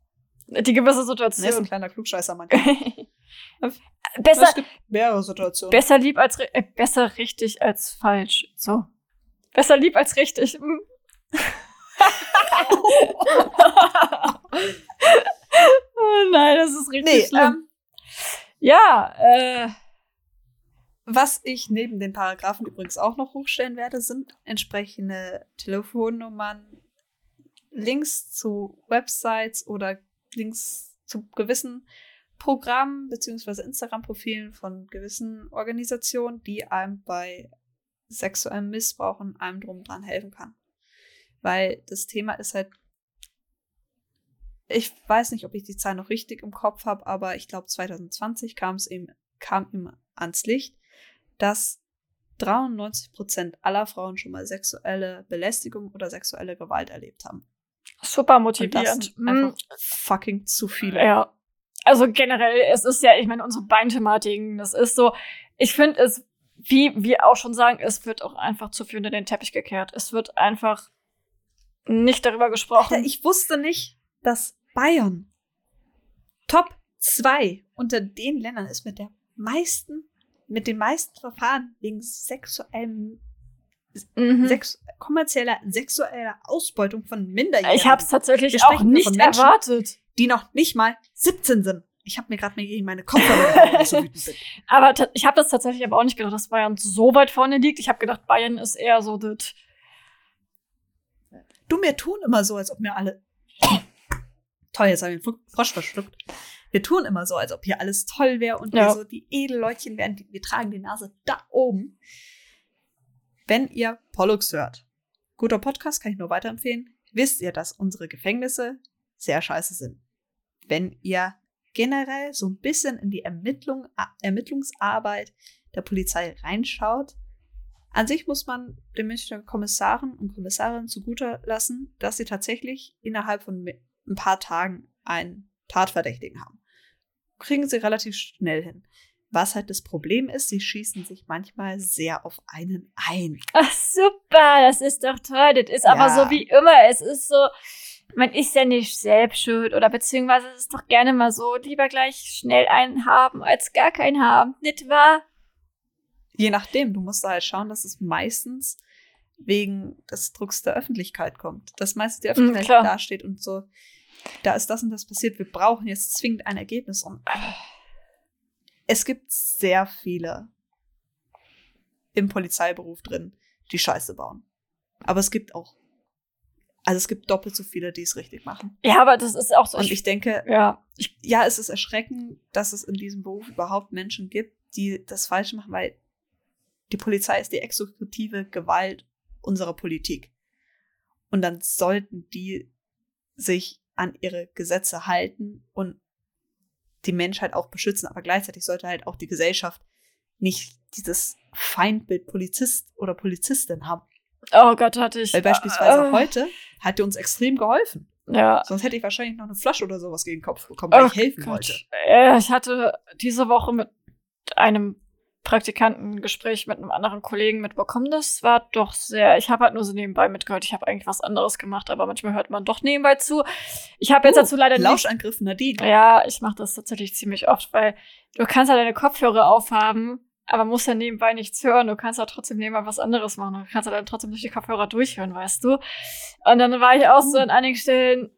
S1: die gewisse
S2: Der ist ein
S1: Situation.
S2: kleiner Klugscheißer, Mann.
S1: besser,
S2: Es gibt mehrere Situationen.
S1: besser lieb als äh, besser richtig als falsch. So. Besser lieb als richtig. Oh nein, das ist richtig
S2: nee,
S1: schlimm.
S2: ähm,
S1: ja, äh,
S2: Was ich neben den Paragraphen übrigens auch noch hochstellen werde, sind entsprechende Telefonnummern, Links zu Websites oder Links zu gewissen Programmen beziehungsweise Instagram-Profilen von gewissen Organisationen, die einem bei sexuellem Missbrauch und allem drum dran helfen kann. Weil das Thema ist halt, ich weiß nicht, ob ich die Zahl noch richtig im Kopf habe, aber ich glaube 2020 kam es eben, kam ihm ans Licht, dass 93 Prozent aller Frauen schon mal sexuelle Belästigung oder sexuelle Gewalt erlebt haben.
S1: Super motivierend.
S2: einfach fucking zu viele.
S1: Ja. Also generell, es ist ja, ich meine, unsere Beinthematiken, das ist so, ich finde es, wie wir auch schon sagen, es wird auch einfach zu viel unter den Teppich gekehrt. Es wird einfach nicht darüber gesprochen.
S2: Alter, ich wusste nicht, dass Bayern Top 2 unter den Ländern ist mit der meisten, mit den meisten Verfahren wegen sexuellem,
S1: mhm.
S2: sex, kommerzieller sexueller Ausbeutung von Minderjährigen.
S1: ich habe es tatsächlich auch nicht
S2: von Menschen.
S1: erwartet.
S2: die noch nicht mal 17 sind. Ich habe mir gerade gegen meine Kopfhörer so.
S1: Aber ich habe das tatsächlich aber auch nicht gedacht, dass Bayern so weit vorne liegt. Ich habe gedacht, Bayern ist eher so das.
S2: Du, mir tun immer so, als ob mir alle. Toll, jetzt habe ich einen Frosch verschluckt. Wir tun immer so, als ob hier alles toll wäre und
S1: Ja.
S2: wir so die Edelleutchen wären. Die- Wir tragen die Nase da oben. Wenn ihr Pollux hört, guter Podcast, kann ich nur weiterempfehlen, wisst ihr, dass unsere Gefängnisse sehr scheiße sind. Wenn ihr generell so ein bisschen in die Ermittlung, Ermittlungsarbeit der Polizei reinschaut, an sich muss man den Münchner Kommissaren und Kommissarinnen zugute lassen, dass sie tatsächlich innerhalb von ein paar Tagen einen Tatverdächtigen haben. Kriegen sie relativ schnell hin. Was halt das Problem ist, sie schießen sich manchmal sehr auf einen ein.
S1: Ach, super, das ist doch toll. Das ist aber
S2: Ja.
S1: so wie immer. Es ist so, man ist ja nicht selbst schuld oder beziehungsweise es ist doch gerne mal so, lieber gleich schnell einen haben als gar keinen haben. Nicht wahr?
S2: Je nachdem, du musst da halt schauen, dass es meistens wegen des Drucks der Öffentlichkeit kommt. Dass meistens die Öffentlichkeit
S1: klar.
S2: dasteht und so, da ist das und das passiert, wir brauchen jetzt zwingend ein Ergebnis. Und es gibt sehr viele im Polizeiberuf drin, die Scheiße bauen. Aber es gibt auch, also es gibt doppelt so viele, die es richtig machen.
S1: Ja, aber das ist auch so.
S2: Und ich denke,
S1: ja,
S2: ja, es ist erschreckend, dass es in diesem Beruf überhaupt Menschen gibt, die das falsch machen, weil die Polizei ist die exekutive Gewalt unserer Politik. Und dann sollten die sich an ihre Gesetze halten und die Menschheit auch beschützen. Aber gleichzeitig sollte halt auch die Gesellschaft nicht dieses Feindbild Polizist oder Polizistin haben.
S1: oh Gott, hatte ich.
S2: Weil beispielsweise
S1: äh,
S2: heute hat die uns extrem geholfen.
S1: Ja.
S2: Sonst hätte ich wahrscheinlich noch eine Flasche oder sowas gegen den Kopf bekommen, weil
S1: Oh
S2: ich helfen
S1: Gott.
S2: wollte.
S1: Ich hatte diese Woche mit einem Praktikanten ein Gespräch mit einem anderen Kollegen mitbekommen. Das war doch sehr. Ich habe halt nur so nebenbei mitgehört. Ich habe eigentlich was anderes gemacht, aber manchmal hört man doch nebenbei zu. Ich habe jetzt
S2: Uh,
S1: dazu leider nicht.
S2: Lauschangriff Nadine.
S1: Ja, ich mache das tatsächlich ziemlich oft, weil du kannst ja deine Kopfhörer aufhaben, aber musst ja nebenbei nichts hören. Du kannst ja trotzdem nebenbei was anderes machen. Du kannst ja dann trotzdem durch die Kopfhörer durchhören, weißt du. Und dann war ich auch so an einigen Stellen,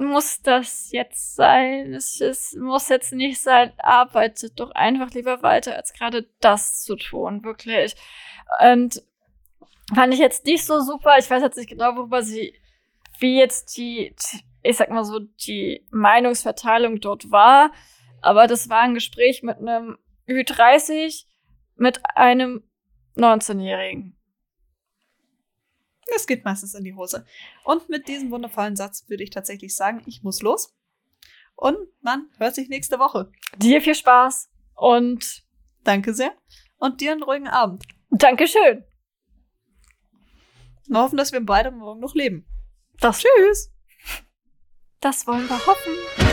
S1: muss das jetzt sein? Es, es muss jetzt nicht sein. Arbeitet doch einfach lieber weiter, als gerade das zu tun, wirklich. Und fand ich jetzt nicht so super. Ich weiß jetzt nicht genau, worüber sie, wie jetzt die, ich sag mal so, die Meinungsverteilung dort war. Aber das war ein Gespräch mit einem Ü30 mit einem 19-Jährigen.
S2: Das geht meistens in die Hose. Und mit diesem wundervollen Satz würde ich tatsächlich sagen, ich muss los. Und man hört sich nächste Woche.
S1: Dir viel Spaß und
S2: Danke sehr. Und dir einen ruhigen Abend.
S1: Dankeschön.
S2: Wir hoffen, dass wir beide morgen noch leben.
S1: Das,
S2: Tschüss.
S1: das wollen wir hoffen.